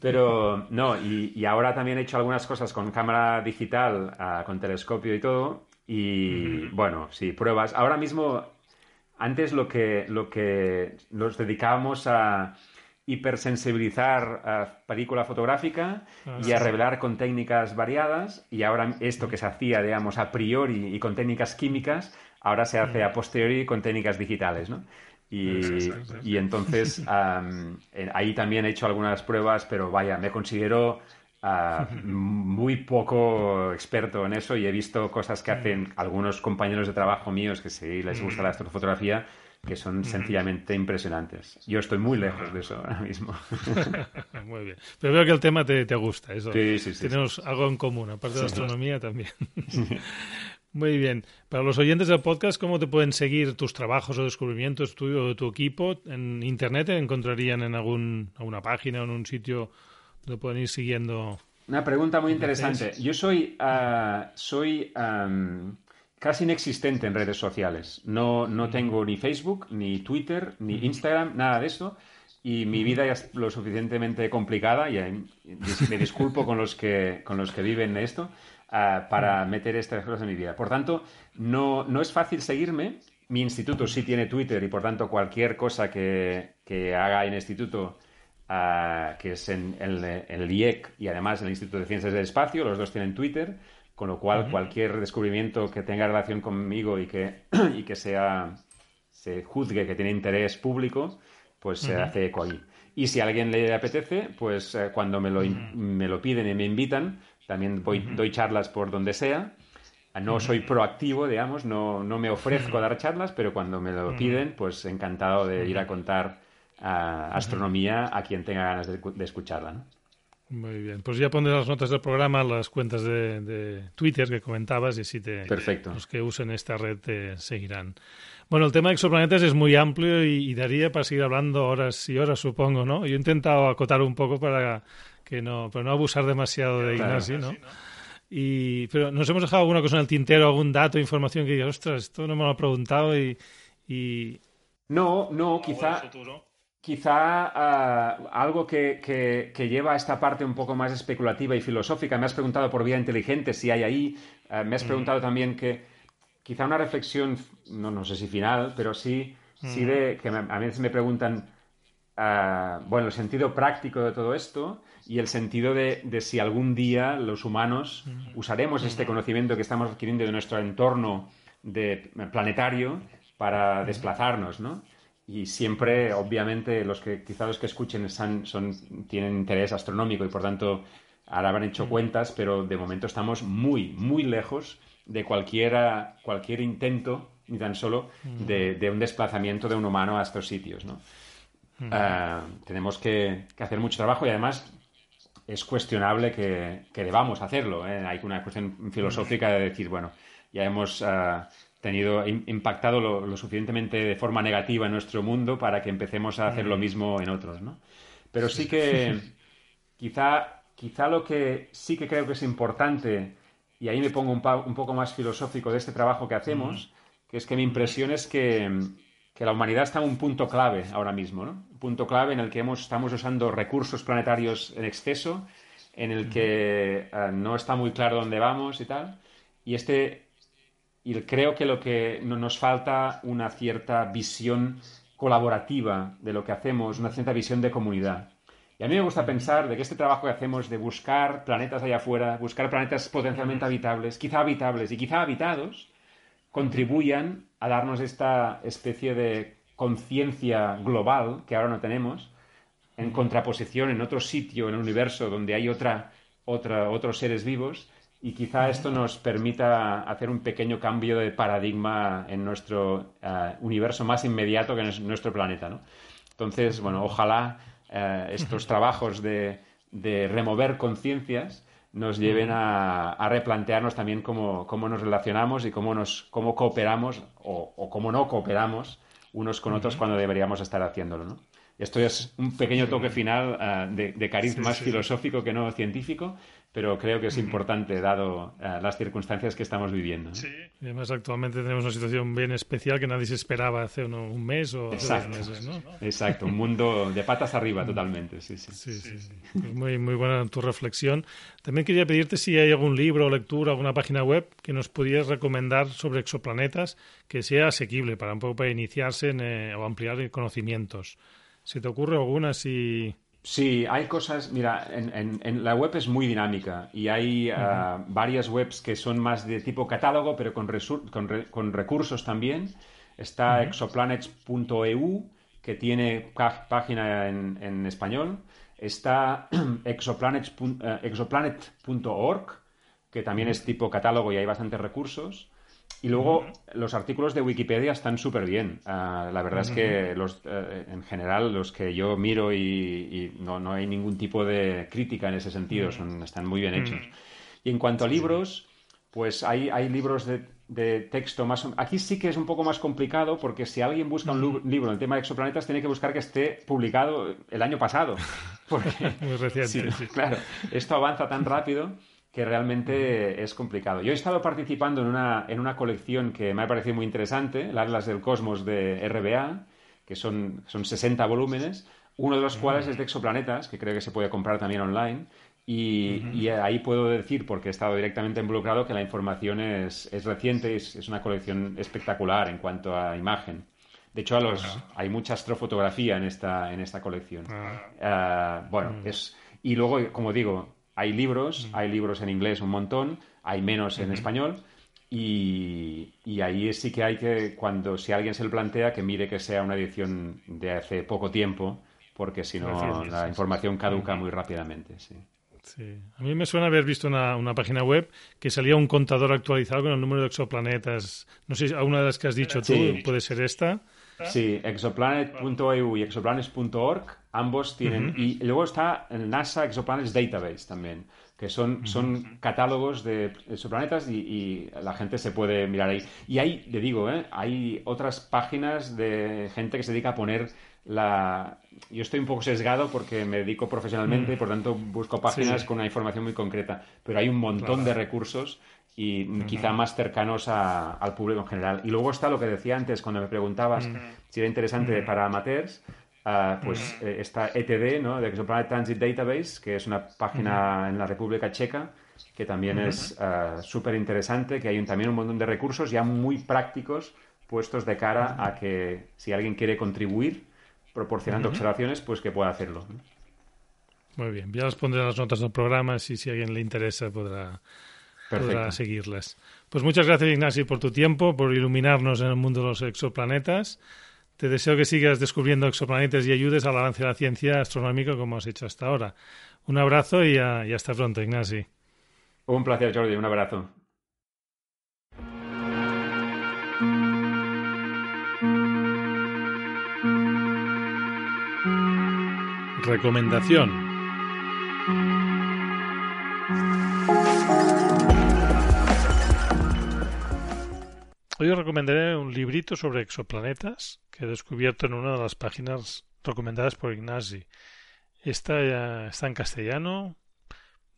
Pero no, y, ahora también he hecho algunas cosas con cámara digital, ah, con telescopio y todo. Y bueno, sí, pruebas. Ahora mismo, antes lo que, lo que nos dedicábamos a hipersensibilizar a película fotográfica ah, y a revelar con técnicas variadas y ahora esto que se hacía, digamos, a priori y con técnicas químicas, ahora se hace a posteriori con técnicas digitales, ¿no? Y, entonces ahí también he hecho algunas pruebas, pero vaya, me considero ah, muy poco experto en eso y he visto cosas que hacen algunos compañeros de trabajo míos que sí les gusta la astrofotografía que son sencillamente impresionantes. Yo estoy muy lejos de eso ahora mismo. muy bien. Pero veo que el tema te, gusta. Eso. Sí, sí, sí. Tenemos algo en común, aparte de la astronomía también. Muy bien. Para los oyentes del podcast, ¿cómo te pueden seguir tus trabajos o descubrimientos tuyo o de tu equipo? ¿En Internet te encontrarían en algún, alguna página o en un sitio donde pueden ir siguiendo? Una pregunta muy interesante. Yo soy, ah, soy casi inexistente en redes sociales. No, no tengo ni Facebook, ni Twitter, ni Instagram, nada de eso. Y mi vida es lo suficientemente complicada, y me disculpo con los que, con los que viven esto, para mm. meter estas cosas en mi vida. Por tanto, no, no es fácil seguirme. Mi instituto sí tiene Twitter y por tanto cualquier cosa que, que haga en el instituto, ah, que es en, el IEC y además en el Instituto de Ciencias del Espacio, los dos tienen Twitter, con lo cual cualquier descubrimiento que tenga relación conmigo y que, y que sea, se juzgue que tiene interés público, pues se hace eco ahí. Y si a alguien le apetece, pues eh, cuando me lo, me lo piden y me invitan, también voy, doy charlas por donde sea. No soy proactivo, digamos, no, no me ofrezco a dar charlas, pero cuando me lo piden, pues encantado de ir a contar astronomía a quien tenga ganas de, escucharla. ¿no? Muy bien, pues ya pondré las notas del programa, las cuentas de, Twitter que comentabas y si te, Perfecto. los que usen esta red te seguirán. Bueno, el tema de exoplanetas es muy amplio y, daría para seguir hablando horas y horas, supongo, ¿no? Yo he intentado acotar un poco para que no, pero no abusar demasiado de Ignacio, ¿no? Y, pero nos hemos dejado alguna cosa en el tintero, algún dato, información que diga, ostras, esto no me lo ha preguntado y... y... No, no, quizá, quizá ah, algo que, que, lleva a esta parte un poco más especulativa y filosófica. Me has preguntado por vía inteligente si hay ahí. Ah, me has mm. preguntado también que quizá una reflexión, no, no sé si final, pero sí, sí de que a veces me preguntan ah, bueno, el sentido práctico de todo esto y el sentido de, si algún día los humanos usaremos este conocimiento que estamos adquiriendo de nuestro entorno de, planetario para desplazarnos, ¿no? Y siempre, obviamente, los que quizá los que escuchen son, tienen interés astronómico y por tanto ahora habrán hecho cuentas, pero de momento estamos muy, muy lejos de cualquiera, cualquier intento, ni tan solo, de, un desplazamiento de un humano a estos sitios, ¿no? Ah, tenemos que, hacer mucho trabajo y además es cuestionable que, debamos hacerlo. ¿eh? Hay una cuestión filosófica de decir, bueno, ya hemos ah, tenido impactado lo, suficientemente de forma negativa en nuestro mundo para que empecemos a hacer lo mismo en otros, ¿no? Pero sí que quizá, quizá lo que sí que creo que es importante, y ahí me pongo un, poco más filosófico de este trabajo que hacemos, que es que mi impresión es que, la humanidad está en un punto clave ahora mismo, ¿no? Un punto clave en el que hemos, estamos usando recursos planetarios en exceso, en el que eh, no está muy claro dónde vamos y tal. Y este y creo que lo que nos falta una cierta visión colaborativa de lo que hacemos, una cierta visión de comunidad. Y a mí me gusta pensar de que este trabajo que hacemos de buscar planetas allá afuera, buscar planetas potencialmente habitables, quizá habitables y quizá habitados, contribuyan a darnos esta especie de conciencia global que ahora no tenemos, en contraposición en otro sitio en el universo donde hay otra, otra, otros seres vivos y quizá esto nos permita hacer un pequeño cambio de paradigma en nuestro eh, universo más inmediato que es nuestro planeta. ¿no? Entonces, bueno, ojalá eh, estos trabajos de, remover conciencias nos lleven a, replantearnos también cómo, nos relacionamos y cómo, nos, cómo cooperamos o, cómo no cooperamos unos con otros cuando deberíamos estar haciéndolo. ¿no? Esto es un pequeño toque final eh, de, cariz más filosófico que no científico, pero creo que es importante dado eh, las circunstancias que estamos viviendo. Sí, y además actualmente tenemos una situación bien especial que nadie se esperaba hace un mes o dos meses, ¿no? Exacto, un mundo de patas arriba totalmente, sí, sí. sí, sí, sí. Pues muy, muy buena tu reflexión. También quería pedirte si hay algún libro o lectura, alguna página web que nos pudieras recomendar sobre exoplanetas que sea asequible para un poco para iniciarse eh, o ampliar conocimientos. ¿Se te ocurre alguna si...? Sí, hay cosas, mira, en, la web es muy dinámica y hay ah, varias webs que son más de tipo catálogo, pero con, con, recursos también. Está exoplanets.eu, que tiene página en, español. Está eh, exoplanet.org, que también es tipo catálogo y hay bastantes recursos. Y luego los artículos de Wikipedia están súper bien. Ah, la verdad es que los, eh, en general los que yo miro y, no, no, hay ningún tipo de crítica en ese sentido, son, están muy bien hechos. Y en cuanto a libros, pues hay, hay libros de, de, texto más... Aquí sí que es un poco más complicado porque si alguien busca un libro en el tema de exoplanetas tiene que buscar que esté publicado el año pasado. Porque, muy reciente. sí. Claro, esto avanza tan rápido que realmente es complicado. Yo he estado participando en una, en una colección que me ha parecido muy interesante, el Atlas del Cosmos de RBA, que son, son 60 volúmenes, uno de los cuales es de exoplanetas, que creo que se puede comprar también online. Y, ahí puedo decir, porque he estado directamente involucrado, que la información es, es reciente y es, una colección espectacular en cuanto a imagen. De hecho, a los, hay mucha astrofotografía en esta, en esta colección. Ah. Ah, bueno, mm. es, y luego, como digo, hay libros, hay libros en inglés un montón, hay menos en español. Y, ahí sí que hay que, cuando si alguien se lo plantea, que mire que sea una edición de hace poco tiempo, porque si no la información caduca muy rápidamente. Sí. Sí. A mí me suena haber visto una, una, página web que salía un contador actualizado con el número de exoplanetas. No sé si alguna de las que has dicho tú puede ser esta. Sí, exoplanet.eu y exoplanets.org, ambos tienen. Y luego está el NASA Exoplanets Database también, que son, son catálogos de exoplanetas y, la gente se puede mirar ahí. Y hay, le digo, ¿eh? hay otras páginas de gente que se dedica a poner la... Yo estoy un poco sesgado porque me dedico profesionalmente y por tanto busco páginas con una información muy concreta, pero hay un montón de recursos y quizá más cercanos al público en general. Y luego está lo que decía antes cuando me preguntabas si era interesante para amateurs, ah, pues eh, está ETD, ¿no? de Exoplanet Transit Database, que es una página en la República Checa que también es ah, súper interesante, que hay también un montón de recursos ya muy prácticos puestos de cara a que si alguien quiere contribuir, proporcionando observaciones, pues que pueda hacerlo. Muy bien, ya las pondré en las notas del programa, si, si a alguien le interesa podrá, podrá seguirlas. Pues muchas gracias Ignacio por tu tiempo, por iluminarnos en el mundo de los exoplanetas. Te deseo que sigas descubriendo exoplanetas y ayudes al avance de la ciencia astronómica como has hecho hasta ahora. Un abrazo y, hasta pronto, Ignasi. Un placer, Jordi. Un abrazo. Recomendación. Hoy os recomendaré un librito sobre exoplanetas que he descubierto en una de las páginas recomendadas por Ignasi. Está, está en castellano.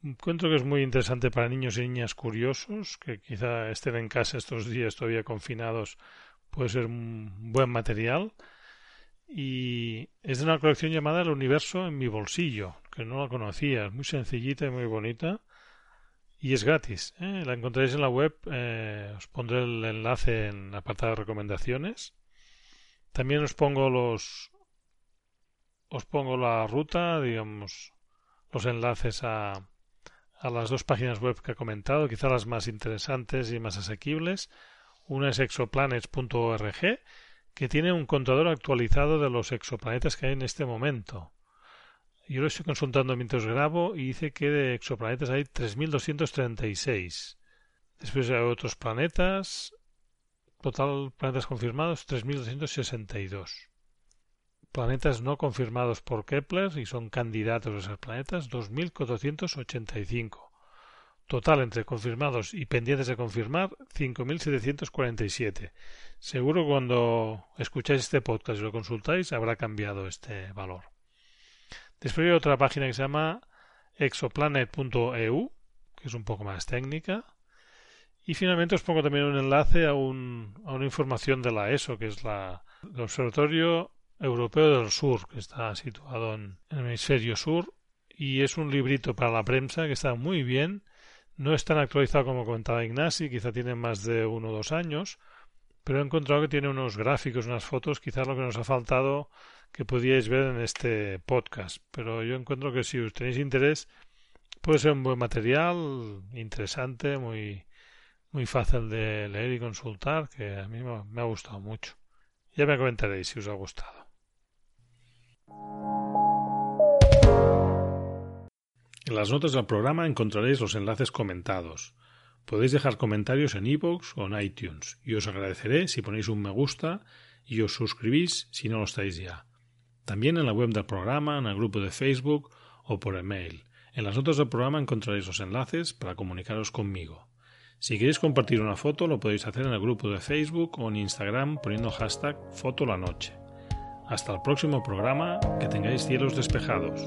Encuentro que es muy interesante para niños y niñas curiosos, que quizá estén en casa estos días todavía confinados. Puede ser un buen material. Y es de una colección llamada El universo en mi bolsillo, que no la conocía. Es muy sencillita y muy bonita y es gratis. ¿eh? La encontraréis en la web. Eh, os pondré el enlace en la apartado de recomendaciones. También os pongo los. Os pongo la ruta, digamos, los enlaces a, a las dos páginas web que he comentado, quizá las más interesantes y más asequibles. Una es exoplanets.org, que tiene un contador actualizado de los exoplanetas que hay en este momento. Yo lo estoy consultando mientras grabo y dice que de exoplanetas hay 3.236. Después hay otros planetas. Total planetas confirmados 3.262. Planetas no confirmados por Kepler y son candidatos a esos planetas 2.485. Total entre confirmados y pendientes de confirmar 5.747. Seguro cuando escucháis este podcast y lo consultáis habrá cambiado este valor. Después hay otra página que se llama exoplanet.eu, que es un poco más técnica. Y finalmente os pongo también un enlace a, un, a una información de la ESO, que es la, el Observatorio Europeo del Sur, que está situado en, el hemisferio sur. Y es un librito para la prensa que está muy bien. No es tan actualizado como comentaba Ignasi, quizá tiene más de uno o dos años, pero he encontrado que tiene unos gráficos, unas fotos, quizás lo que nos ha faltado que podíais ver en este podcast. Pero yo encuentro que si os tenéis interés, puede ser un buen material, interesante, muy, muy fácil de leer y consultar, que a mí me ha gustado mucho. Ya me comentaréis si os ha gustado. En las notas del programa encontraréis los enlaces comentados. Podéis dejar comentarios en iVoox o en iTunes y os agradeceré si ponéis un me gusta y os suscribís si no lo estáis ya. También en la web del programa, en el grupo de Facebook o por email. En las notas del programa encontraréis los enlaces para comunicaros conmigo. Si queréis compartir una foto lo podéis hacer en el grupo de Facebook o en Instagram poniendo hashtag fotolanoche. Hasta el próximo programa, que tengáis cielos despejados.